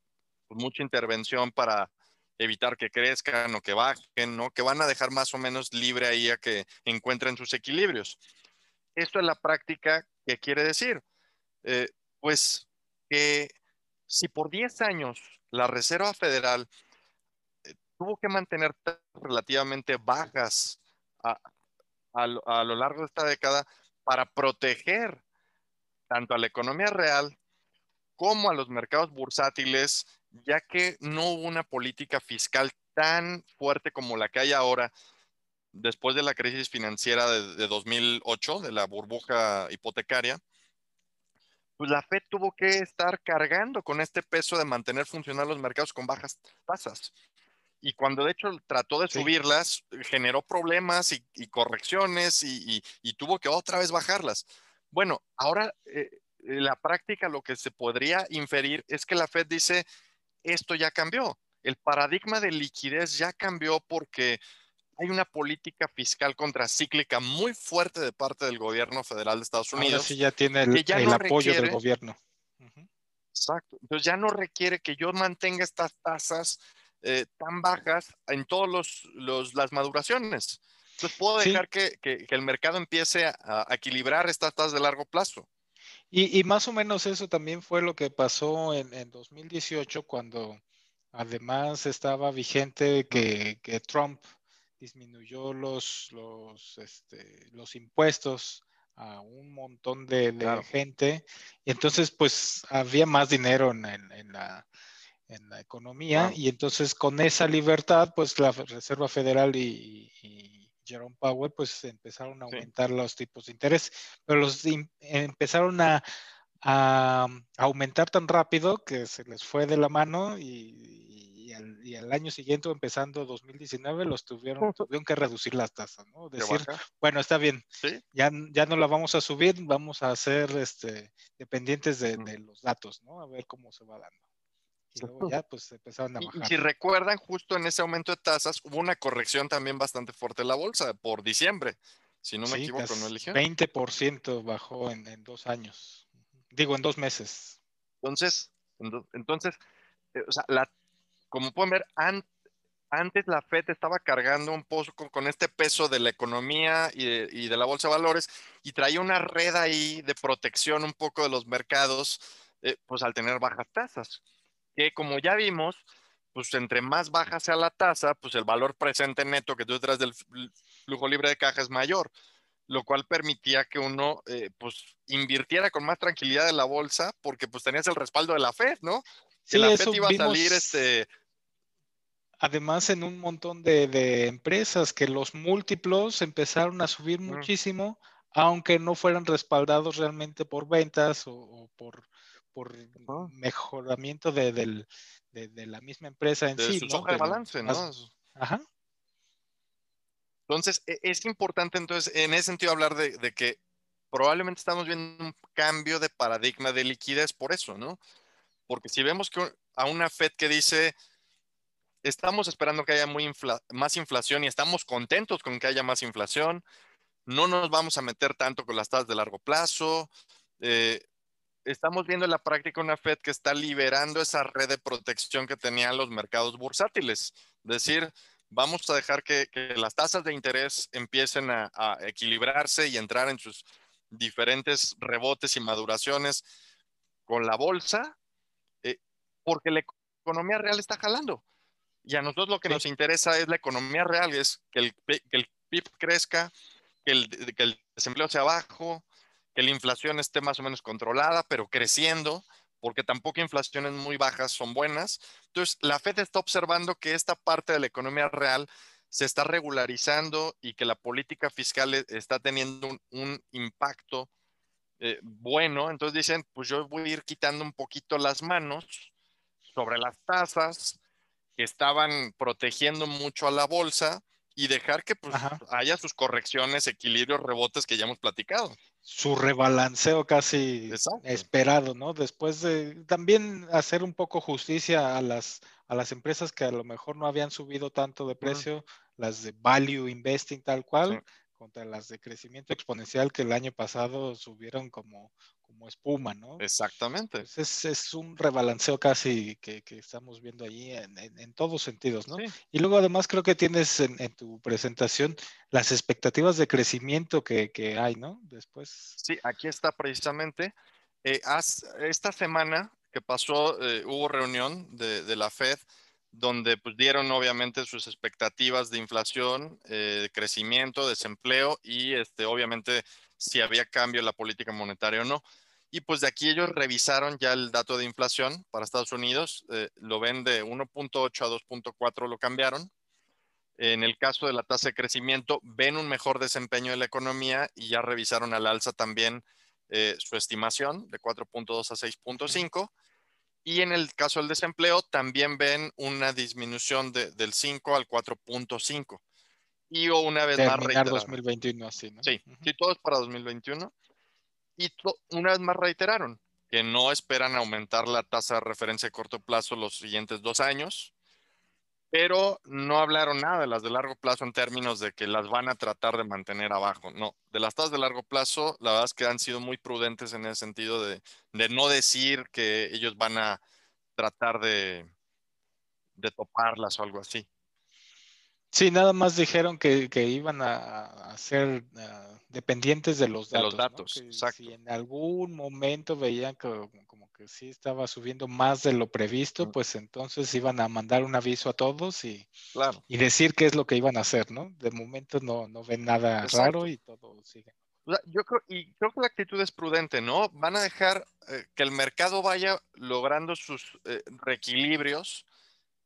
pues, mucha intervención para evitar que crezcan o que bajen, ¿no? Que van a dejar más o menos libre ahí a que encuentren sus equilibrios. Esto es la práctica que quiere decir, eh, pues que si por 10 años la Reserva Federal tuvo que mantener relativamente bajas a, lo largo de esta década para proteger tanto a la economía real como a los mercados bursátiles, ya que no hubo una política fiscal tan fuerte como la que hay ahora después de la crisis financiera de, de 2008, de la burbuja hipotecaria, pues la Fed tuvo que estar cargando con este peso de mantener funcionar los mercados con bajas tasas y cuando de hecho trató de subirlas, generó problemas y, correcciones y, tuvo que otra vez bajarlas. Bueno, ahora eh, la práctica lo que se podría inferir es que la Fed dice, esto ya cambió, el paradigma de liquidez ya cambió porque hay una política fiscal contracíclica muy fuerte de parte del gobierno federal de Estados Unidos. Ahora sí ya tiene el, apoyo del gobierno. Exacto. Entonces ya no requiere que yo mantenga estas tasas eh, tan bajas en todas los, las maduraciones. Entonces puedo dejar que, el mercado empiece a, equilibrar estas tasas de largo plazo. Y, más o menos eso también fue lo que pasó en, 2018 cuando además estaba vigente que, Trump disminuyó los, los, este, los impuestos a un montón de, gente. Y entonces, pues, había más dinero en la, en la economía y entonces con esa libertad, pues la Reserva Federal y, Jerome Powell pues empezaron a aumentar los tipos de interés, pero los empezaron a, aumentar tan rápido que se les fue de la mano y, al, año siguiente, empezando 2019, los tuvieron, tuvieron que reducir las tasas, ¿no? Decir, bueno, está bien, ya, ya no la vamos a subir, vamos a ser este, dependientes de, de los datos, ¿no? A ver cómo se va dando. Y luego ya pues empezaron a bajar. Si recuerdan, justo en ese aumento de tasas hubo una corrección también bastante fuerte en la bolsa por diciembre, si no me equivoco, ¿no eligió? 20% bajó en, dos años, digo en dos meses. Entonces, entonces, eh, o sea, la, como pueden ver, antes la Fed estaba cargando un poco con, este peso de la economía y de, y de, la bolsa de valores y traía una red ahí de protección un poco de los mercados, eh, pues al tener bajas tasas que como ya vimos, pues entre más baja sea la tasa, pues el valor presente neto que tú detrás del flujo libre de caja es mayor, lo cual permitía que uno eh, pues invirtiera con más tranquilidad en la bolsa porque pues tenías el respaldo de la Fed, ¿no? Que la Fed iba a salir este... Además, en un montón de, empresas que los múltiplos empezaron a subir muchísimo, aunque no fueran respaldados realmente por ventas o por por mejoramiento de, la misma empresa en sí. Su ¿no? de balance, ¿no? Ajá. Entonces, e, es importante entonces, en ese sentido, hablar de, que probablemente estamos viendo un cambio de paradigma de liquidez por eso, ¿no? Porque si vemos que a una Fed que dice, estamos esperando que haya muy más inflación y estamos contentos con que haya más inflación, no nos vamos a meter tanto con las tasas de largo plazo, eh, estamos viendo en la práctica una Fed que está liberando esa red de protección que tenían los mercados bursátiles. Es decir, vamos a dejar que, las tasas de interés empiecen a, equilibrarse y entrar en sus diferentes rebotes y maduraciones con la bolsa, eh, porque la economía real está jalando. Y a nosotros lo que nos interesa es la economía real, es que el, PIB crezca, que el, que el desempleo sea bajo, que la inflación esté más o menos controlada, pero creciendo, porque tampoco inflaciones muy bajas son buenas. Entonces, la Fed está observando que esta parte de la economía real se está regularizando y que la política fiscal e, está teniendo un, impacto eh, bueno. Entonces dicen, pues yo voy a ir quitando un poquito las manos sobre las tasas que estaban protegiendo mucho a la bolsa y dejar que pues, haya sus correcciones, equilibrios, rebotes que ya hemos platicado su rebalanceo casi esperado, ¿no? Después de también hacer un poco justicia a las, a las empresas que a lo mejor no habían subido tanto de precio, las de value investing tal cual, contra las de crecimiento exponencial que el año pasado subieron como, como espuma, ¿no? Exactamente. Es, es, un rebalanceo casi que, que estamos viendo ahí en, en, todos sentidos, ¿no? Y luego además creo que tienes en, en tu presentación las expectativas de crecimiento que, que, hay, ¿no? Después. Sí, aquí está precisamente. Eh, esta semana que pasó, eh, hubo reunión de, de, la Fed donde pues, dieron obviamente sus expectativas de inflación, eh, de crecimiento, desempleo y este, obviamente si había cambio en la política monetaria o no. Y pues de aquí ellos revisaron ya el dato de inflación para Estados Unidos, eh, lo ven de 1.8 a 2.4, lo cambiaron. En el caso de la tasa de crecimiento, ven un mejor desempeño de la economía y ya revisaron al alza también eh, su estimación de 4.2 a 6.5. Y en el caso del desempleo, también ven una disminución del 5 al 4.5. Y una vez más reiterar. 2021 así, ¿no? Sí, sí, todo es para 2021. Y una vez más reiteraron que no esperan aumentar la tasa de referencia de corto plazo los siguientes dos años, pero no hablaron nada de las de largo plazo en términos de que las van a tratar de mantener abajo. No, de las tasas de largo plazo, la verdad es que han sido muy prudentes en el sentido de, no decir que ellos van a tratar de, de toparlas o algo así. Sí, nada más dijeron que, iban a, ser ah, dependientes de los datos. los datos, exacto. Si en algún momento veían que como que sí estaba subiendo más de lo previsto, pues entonces iban a mandar un aviso a todos y, y decir qué es lo que iban a hacer, ¿no? De momento no, no ven nada raro y todo sigue. Yo creo, y creo que la actitud es prudente, ¿no? Van a dejar eh, que el mercado vaya logrando sus eh, reequilibrios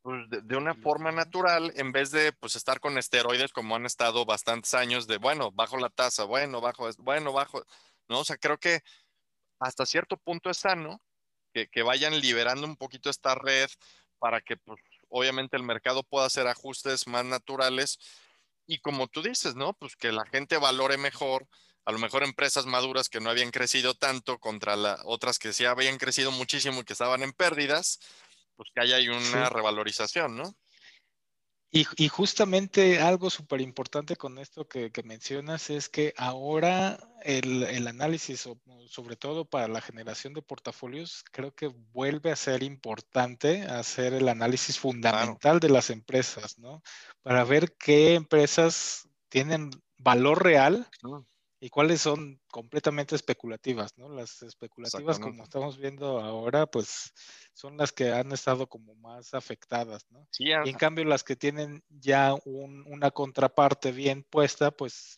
pues, de, una forma natural en vez de pues estar con esteroides como han estado bastantes años de bueno, bajo la tasa, bueno, bajo, bueno, bajo, ¿no? O sea, creo que hasta cierto punto es sano que, que vayan liberando un poquito esta red para que pues, obviamente el mercado pueda hacer ajustes más naturales y como tú dices, ¿no? Pues que la gente valore mejor, a lo mejor empresas maduras que no habían crecido tanto contra las otras que sí habían crecido muchísimo y que estaban en pérdidas, pues que haya una revalorización, ¿no? Y, justamente algo súper importante con esto que, mencionas es que ahora el, análisis, sobre todo para la generación de portafolios, creo que vuelve a ser importante hacer el análisis fundamental de las empresas, ¿no? Para ver qué empresas tienen valor real y cuáles son completamente especulativas, ¿no? Las especulativas, como estamos viendo ahora, pues son las que han estado como más afectadas, ¿no? y en cambio las que tienen ya una contraparte bien puesta, pues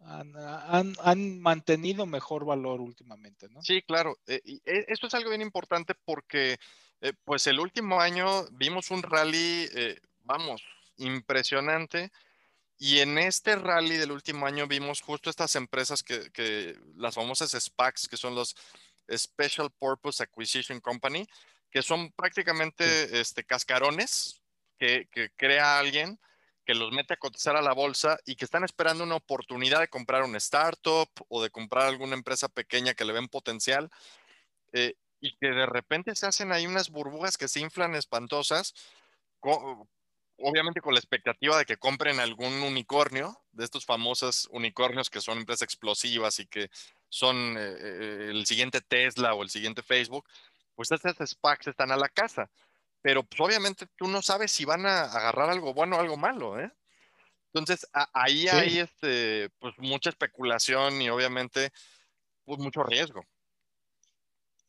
han, mantenido mejor valor últimamente, ¿no? Sí, claro. Eh, eh, esto es algo bien importante porque, eh, pues el último año vimos un rally, vamos, impresionante y en este rally del último año vimos justo estas empresas que, las famosas SPACs, que son los Special Purpose Acquisition Company, que son prácticamente este, cascarones que, crea alguien que los mete a cotizar a la bolsa y que están esperando una oportunidad de comprar un startup o de comprar alguna empresa pequeña que le ven potencial eh, y que de repente se hacen ahí unas burbujas que se inflan espantosas obviamente con la expectativa de que compren algún unicornio, de estos famosos unicornios que son empresas explosivas y que son eh, eh, el siguiente Tesla o el siguiente Facebook, pues estas SPACs están a la casa. Pero pues, obviamente tú no sabes si van a agarrar algo bueno o algo malo, ¿eh? Entonces, ahí hay este, pues, mucha especulación y obviamente pues, mucho riesgo.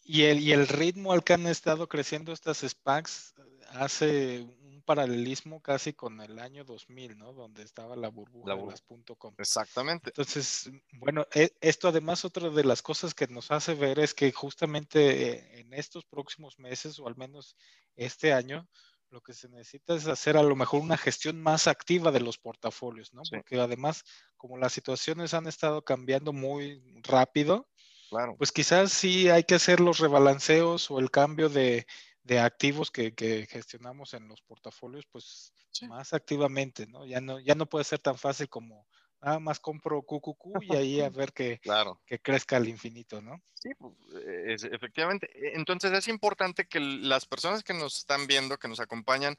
Y el, y el ritmo al que han estado creciendo estas SPACs hace paralelismo casi con el año 2000, ¿no? Donde estaba la burbuja de las .com. Exactamente. Entonces, bueno, e, esto además otra de las cosas que nos hace ver es que justamente eh, en estos próximos meses o al menos este año, lo que se necesita es hacer a lo mejor una gestión más activa de los portafolios, ¿no? Porque además, como las situaciones han estado cambiando muy rápido, claro. pues quizás sí hay que hacer los rebalanceos o el cambio de, de activos que, gestionamos en los portafolios, pues más activamente, ¿no? Ya no, ya no puede ser tan fácil como nada más compro QQQ y ahí a ver que, que crezca al infinito, ¿no? Sí, pues, efectivamente. E, entonces es importante que las personas que nos están viendo, que nos acompañan,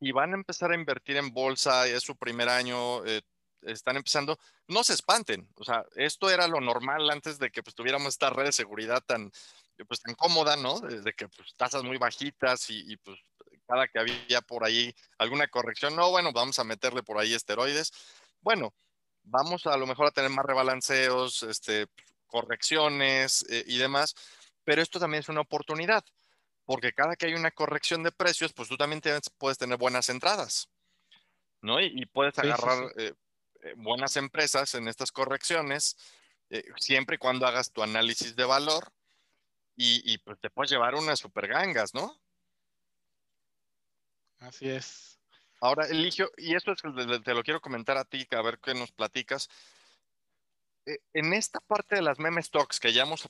y van a empezar a invertir en bolsa, es su primer año, eh, están empezando, no se espanten. O sea, esto era lo normal antes de que pues, tuviéramos esta red de seguridad tan, pues, tan cómoda, ¿no? Desde que pues, tasas muy bajitas y, pues cada que había por ahí alguna corrección, no, bueno, vamos a meterle por ahí esteroides. Bueno, vamos a, lo mejor a tener más rebalanceos, este, correcciones eh, y demás, pero esto también es una oportunidad, porque cada que hay una corrección de precios, pues tú también puedes tener buenas entradas, ¿no? Y, puedes agarrar eh, eh, buenas empresas en estas correcciones, siempre y cuando hagas tu análisis de valor y, pues te puedes llevar unas super gangas, ¿no? Así es. Ahora, Eligio, y esto es te lo quiero comentar a ti, a ver qué nos platicas. Eh, en esta parte de las meme stocks que ya hemos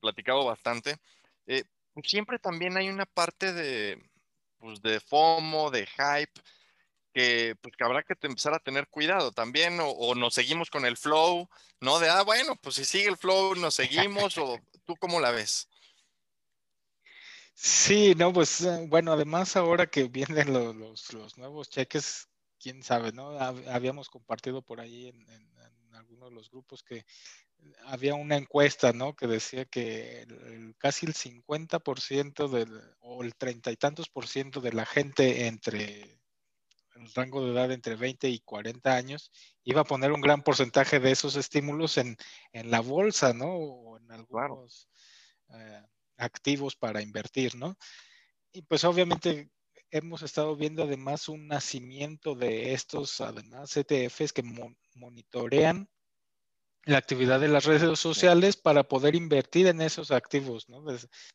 platicado bastante, eh, siempre también hay una parte de, pues de FOMO, de hype, que, pues que habrá que empezar a tener cuidado también, o, nos seguimos con el flow, ¿no? De, ah, bueno, pues si sigue el flow, nos seguimos, o tú cómo la ves? Sí, no, pues eh, bueno, además ahora que vienen los, los, nuevos cheques, quién sabe, ¿no? Habíamos compartido por ahí en, algunos de los grupos que había una encuesta, ¿no? Que decía que casi el 50% del, o el treinta y tantos por ciento de la gente entre el rango de edad entre 20 y 40 años iba a poner un gran porcentaje de esos estímulos en, la bolsa, ¿no? O en algunos... Eh, activos para invertir, ¿no? Y pues obviamente hemos estado viendo además un nacimiento de estos, además, ETFs que monitorean la actividad de las redes sociales para poder invertir en esos activos, ¿no?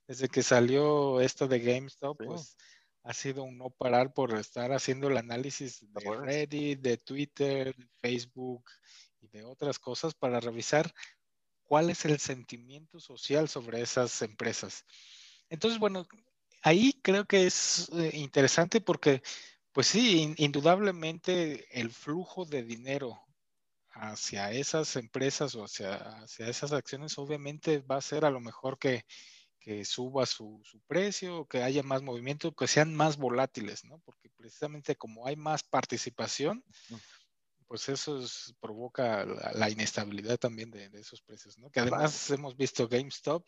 Desde, que salió esto de GameStop, pues ha sido un no parar por estar haciendo el análisis de Reddit, de Twitter, Facebook y de otras cosas para revisar cuál es el sentimiento social sobre esas empresas. Entonces, bueno, ahí creo que es eh, interesante porque, pues sí, indudablemente el flujo de dinero hacia esas empresas o hacia, hacia, esas acciones obviamente va a ser a lo mejor que, suba su, precio, que haya más movimiento, que sean más volátiles, ¿no? Porque precisamente como hay más participación, pues eso provoca la, inestabilidad también de, esos precios, ¿no? Que además hemos visto GameStop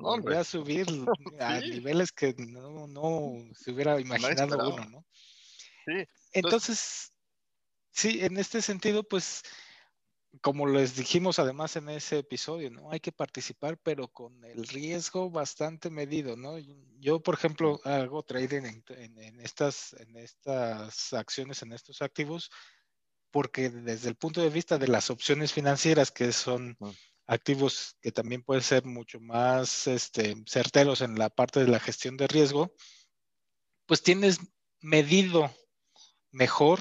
volvió a subir a niveles que no, se hubiera imaginado uno, ¿no? Sí. Entonces, sí, en este sentido, pues, como les dijimos además en ese episodio, ¿no? Hay que participar, pero con el riesgo bastante medido, ¿no? Yo, por ejemplo, hago trading en estas, en estas acciones, en estos activos, porque desde el punto de vista de las opciones financieras, que son activos que también pueden ser mucho más este, certeros en la parte de la gestión de riesgo, pues tienes medido mejor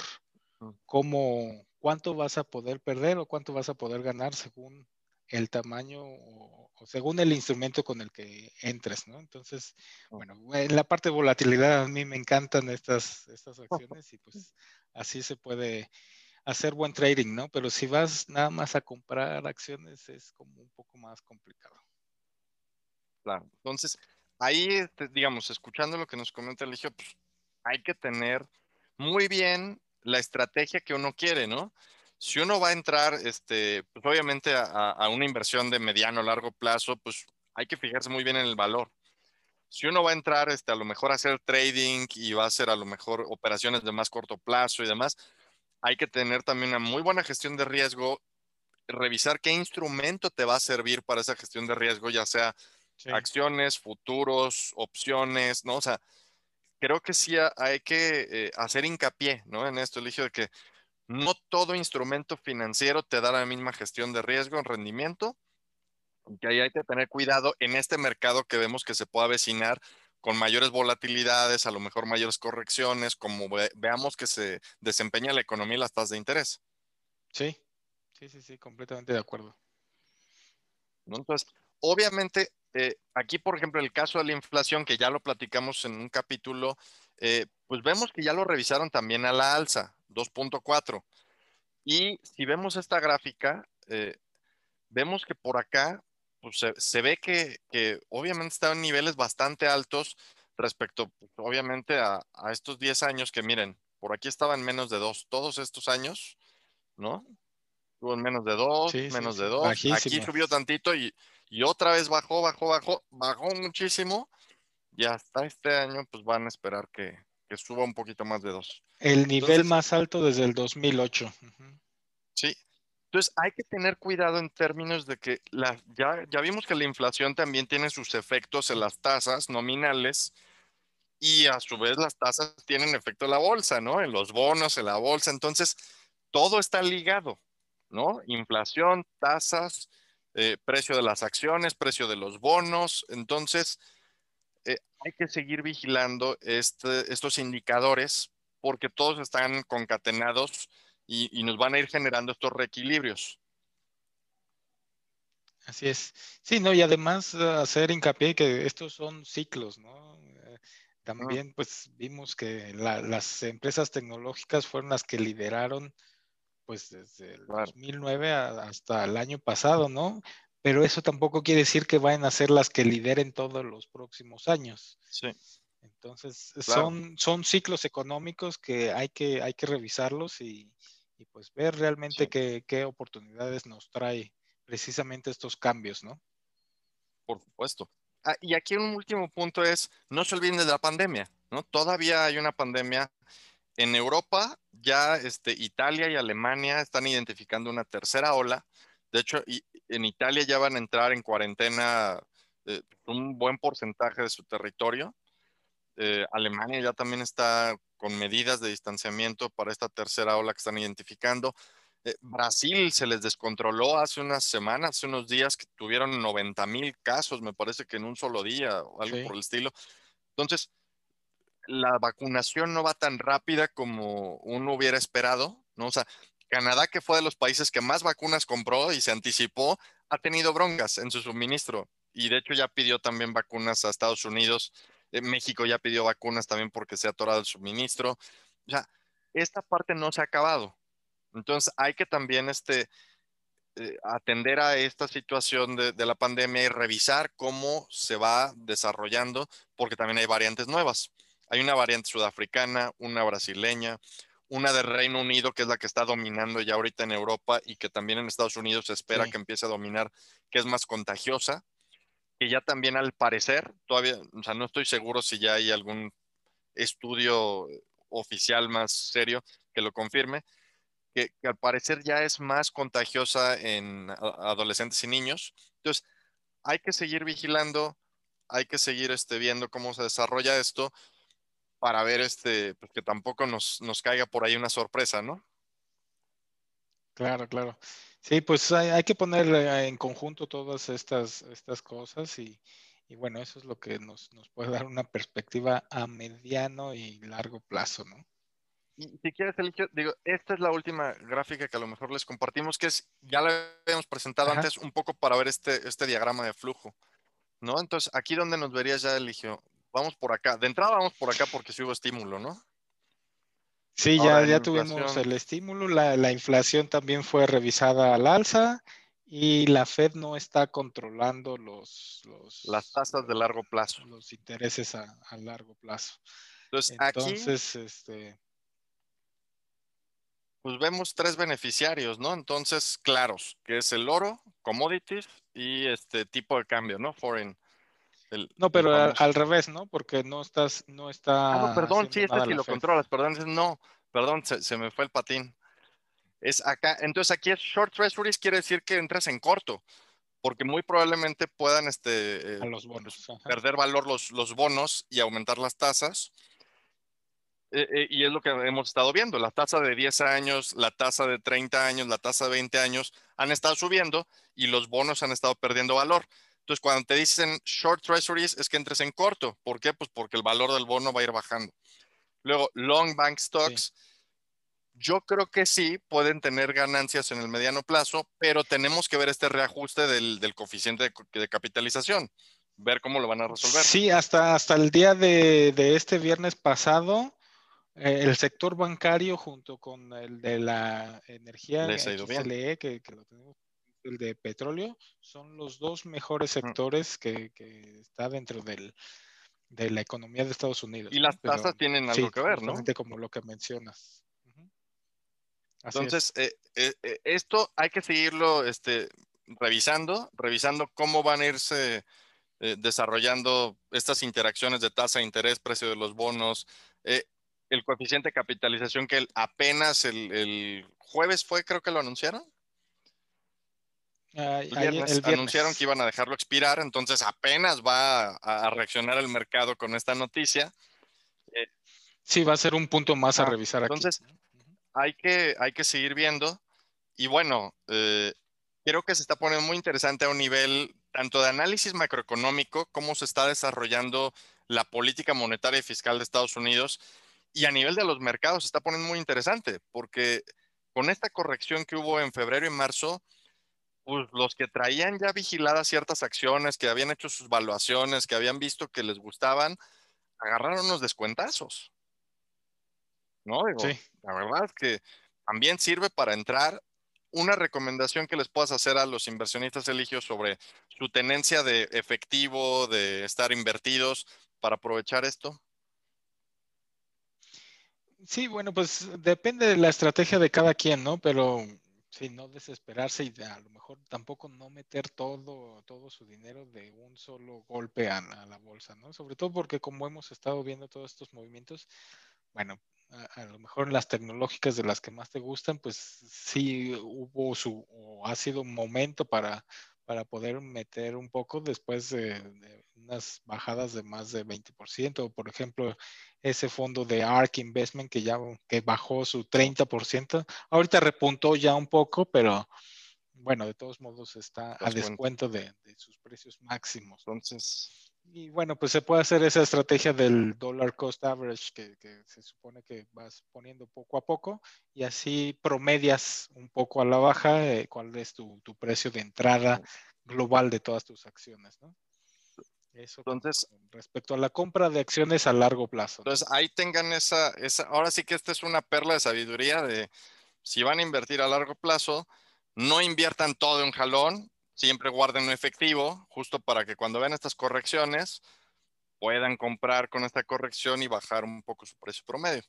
cómo cuánto vas a poder perder o cuánto vas a poder ganar según el tamaño o, según el instrumento con el que entres, ¿no? Entonces, bueno, en la parte de volatilidad a mí me encantan estas, estas acciones y pues así se puede hacer buen trading, ¿no? Pero si vas nada más a comprar acciones es como un poco más complicado. Claro, entonces ahí, este, digamos, escuchando lo que nos comenta Eligio, pues hay que tener muy bien la estrategia que uno quiere, ¿no? si uno va a entrar, este, pues obviamente a, a una inversión de mediano o largo plazo, pues hay que fijarse muy bien en el valor. Si uno va a entrar, este, a lo mejor a hacer trading y va a hacer a lo mejor operaciones de más corto plazo y demás, hay que tener también una muy buena gestión de riesgo, revisar qué instrumento te va a servir para esa gestión de riesgo, ya sea acciones, futuros, opciones, ¿no? O sea, creo que sí hay que eh, hacer hincapié, ¿no? En esto, el hecho de que no todo instrumento financiero te da la misma gestión de riesgo en rendimiento, que ahí hay que tener cuidado en este mercado que vemos que se puede avecinar con mayores volatilidades, a lo mejor mayores correcciones, como veamos que se desempeña la economía y las tasas de interés. Sí, sí, sí, sí, completamente de acuerdo. Entonces, obviamente, eh, aquí, por ejemplo, el caso de la inflación, que ya lo platicamos en un capítulo, eh, pues vemos que ya lo revisaron también a la alza, 2.4. Y si vemos esta gráfica, eh, vemos que por acá pues se, ve que, obviamente está en niveles bastante altos respecto, pues, obviamente, a, estos 10 años que miren, por aquí estaban menos de 2, todos estos años, ¿no? Estuvo en menos de 2, menos de 2, aquí subió tantito y, otra vez bajó, bajó, bajó, bajó muchísimo y hasta este año pues van a esperar que, suba un poquito más de 2. El nivel más alto desde el 2008. Sí, entonces hay que tener cuidado en términos de que la, ya, ya vimos que la inflación también tiene sus efectos en las tasas nominales y a su vez las tasas tienen efecto en la bolsa, ¿no? En los bonos, en la bolsa. Entonces, todo está ligado, ¿no? Inflación, tasas, eh, precio de las acciones, precio de los bonos. Entonces, eh, hay que seguir vigilando este, estos indicadores porque todos están concatenados y, nos van a ir generando estos reequilibrios. Así es. Sí, no, y además eh, hacer hincapié que estos son ciclos, ¿no? Eh, también, pues, vimos que las empresas tecnológicas fueron las que lideraron, pues, desde el 2009 hasta el año pasado, ¿no? Pero eso tampoco quiere decir que vayan a ser las que lideren todos los próximos años. Sí. Entonces, son, son ciclos económicos que hay que, hay que revisarlos y, y pues ver realmente qué, oportunidades nos trae precisamente estos cambios, ¿no? Por supuesto. Ah, y aquí un último punto es, no se olviden de la pandemia, ¿no? Todavía hay una pandemia. En Europa, ya este, Italia y Alemania están identificando una tercera ola. De hecho, en Italia ya van a entrar en cuarentena eh, un buen porcentaje de su territorio. Eh, Alemania ya también está con medidas de distanciamiento para esta tercera ola que están identificando. Eh, Brasil se les descontroló hace unas semanas, hace unos días que tuvieron 90 mil casos, me parece que en un solo día o algo por el estilo. Entonces, la vacunación no va tan rápida como uno hubiera esperado. O sea, Canadá, que fue de los países que más vacunas compró y se anticipó, ha tenido broncas en su suministro y de hecho ya pidió también vacunas a Estados Unidos eh, México ya pidió vacunas también porque se ha atorado el suministro. O sea, esta parte no se ha acabado. Entonces hay que también este, eh, atender a esta situación de, la pandemia y revisar cómo se va desarrollando, porque también hay variantes nuevas. Hay una variante sudafricana, una brasileña, una de Reino Unido, que es la que está dominando ya ahorita en Europa y que también en Estados Unidos se espera que empiece a dominar, que es más contagiosa que ya también al parecer, todavía, o sea, no estoy seguro si ya hay algún estudio oficial más serio que lo confirme, que, al parecer ya es más contagiosa en adolescentes y niños. Entonces, hay que seguir vigilando, hay que seguir este, viendo cómo se desarrolla esto para ver este, pues, que tampoco nos, nos caiga por ahí una sorpresa, ¿no? Claro, claro. Sí, pues hay, que poner eh, en conjunto todas estas, estas cosas y, bueno, eso es lo que nos, puede dar una perspectiva a mediano y largo plazo, ¿no? Y si quieres, Eligio, digo, esta es la última gráfica que a lo mejor les compartimos, que es, ya la habíamos presentado antes, un poco para ver este, este diagrama de flujo, ¿no? Entonces, aquí donde nos verías ya, Eligio, vamos por acá. De entrada vamos por acá porque si hubo estímulo, ¿no? Sí, ya, ya tuvimos el estímulo, la, inflación también fue revisada al alza y la Fed no está controlando los, las tasas de largo plazo. Los intereses a, largo plazo. Entonces, aquí, este, pues vemos tres beneficiarios, ¿no? Entonces, claros, que es el oro, commodities y este tipo de cambio, ¿no? Foreign. No, pero al, revés, ¿no? Porque no estás, no está. Ah, no, perdón, sí, este sí lo controlas, perdón, no, perdón, se, me fue el patín. Es acá, entonces aquí es short treasuries, quiere decir que entras en corto, porque muy probablemente puedan este, eh, los bonos. Pues, perder valor los, los bonos y aumentar las tasas. Eh, eh, y es lo que hemos estado viendo. La tasa de 10 años, la tasa de 30 años, la tasa de 20 años han estado subiendo y los bonos han estado perdiendo valor. Entonces, cuando te dicen short treasuries, es que entres en corto. ¿Por qué? Pues porque el valor del bono va a ir bajando. Luego, long bank stocks. Yo creo que sí pueden tener ganancias en el mediano plazo, pero tenemos que ver este reajuste del, coeficiente de, capitalización, ver cómo lo van a resolver. Sí, hasta, hasta el día de, de este viernes pasado, eh, el sector bancario junto con el de la energía XLE, que, que, lo tenemos, el de petróleo, son los dos mejores sectores que, que está dentro del, de la economía de Estados Unidos. Y las tasas tienen algo que ver, ¿no? como lo que mencionas. Entonces, eh, eh, esto hay que seguirlo este, revisando, revisando cómo van a irse desarrollando estas interacciones de tasa de interés, precio de los bonos el coeficiente de capitalización que apenas el, jueves fue, creo que lo anunciaron. El, viernes, anunciaron que iban a dejarlo expirar, entonces apenas va a, reaccionar el mercado con esta noticia. Eh, sí, va a ser un punto más a revisar entonces, hay, que, hay que seguir viendo. Y bueno, eh, creo que se está poniendo muy interesante a un nivel tanto de análisis macroeconómico, cómo se está desarrollando la política monetaria y fiscal de Estados Unidos y a nivel de los mercados se está poniendo muy interesante, porque con esta corrección que hubo en febrero y marzo, pues los que traían ya vigiladas ciertas acciones, que habían hecho sus valuaciones, que habían visto que les gustaban, agarraron unos descuentazos. ¿No? sí. La verdad es que también sirve para entrar. Una recomendación que les puedas hacer a los inversionistas Eligio sobre su tenencia de efectivo, de estar invertidos para aprovechar esto. Sí, bueno, pues depende de la estrategia de cada quien, ¿no? Pero sí, no desesperarse y a lo mejor tampoco no meter todo, todo su dinero de un solo golpe a, la bolsa, ¿no? Sobre todo porque como hemos estado viendo todos estos movimientos, bueno, a, lo mejor las tecnológicas de las que más te gustan, pues sí hubo su, o ha sido un momento para, para poder meter un poco después de, unas bajadas de más de 20%. Por ejemplo, ese fondo de ARK Investment que ya que bajó su 30%. Ahorita repuntó ya un poco, pero bueno, de todos modos está a descuento de, de, sus precios máximos. Entonces, y bueno, pues se puede hacer esa estrategia del dollar cost average que, se supone que vas poniendo poco a poco y así promedias un poco a la baja eh, cuál es tu, precio de entrada global de todas tus acciones, ¿no? Eso entonces, respecto a la compra de acciones a largo plazo. Entonces ahí tengan esa, esa, ahora sí que esta es una perla de sabiduría de si van a invertir a largo plazo, no inviertan todo de un jalón, siempre guarden un efectivo, justo para que cuando vean estas correcciones puedan comprar con esta corrección y bajar un poco su precio promedio.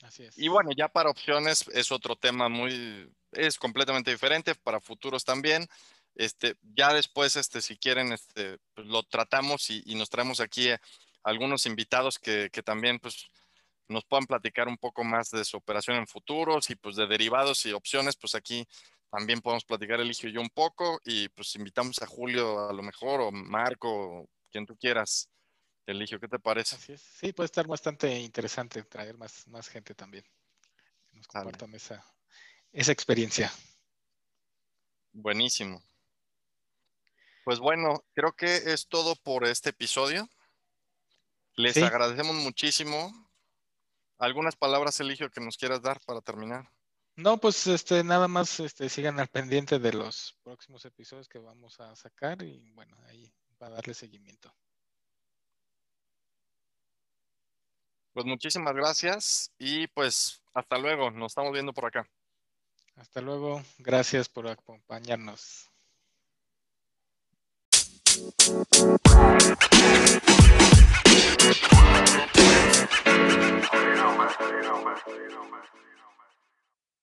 Así es. Y bueno, ya para opciones es otro tema muy, es completamente diferente, para futuros también. Este, ya después, este, si quieren, este, pues lo tratamos y, nos traemos aquí algunos invitados que, que, también pues, nos puedan platicar un poco más de su operación en futuros y pues de derivados y opciones, pues aquí también podemos platicar Eligio y yo un poco y pues invitamos a Julio a lo mejor o Marco, quien tú quieras. Eligio, ¿qué te parece? Sí, puede estar bastante interesante traer más, más gente también. Que nos compartan esa, esa experiencia. Buenísimo. Pues bueno, creo que es todo por este episodio. Les agradecemos muchísimo. ¿Algunas palabras, Eligio, que nos quieras dar para terminar? No, pues este, nada más este, sigan al pendiente de los próximos episodios que vamos a sacar y bueno, ahí va a darle seguimiento. Pues muchísimas gracias y pues hasta luego, nos estamos viendo por acá. Hasta luego, gracias por acompañarnos.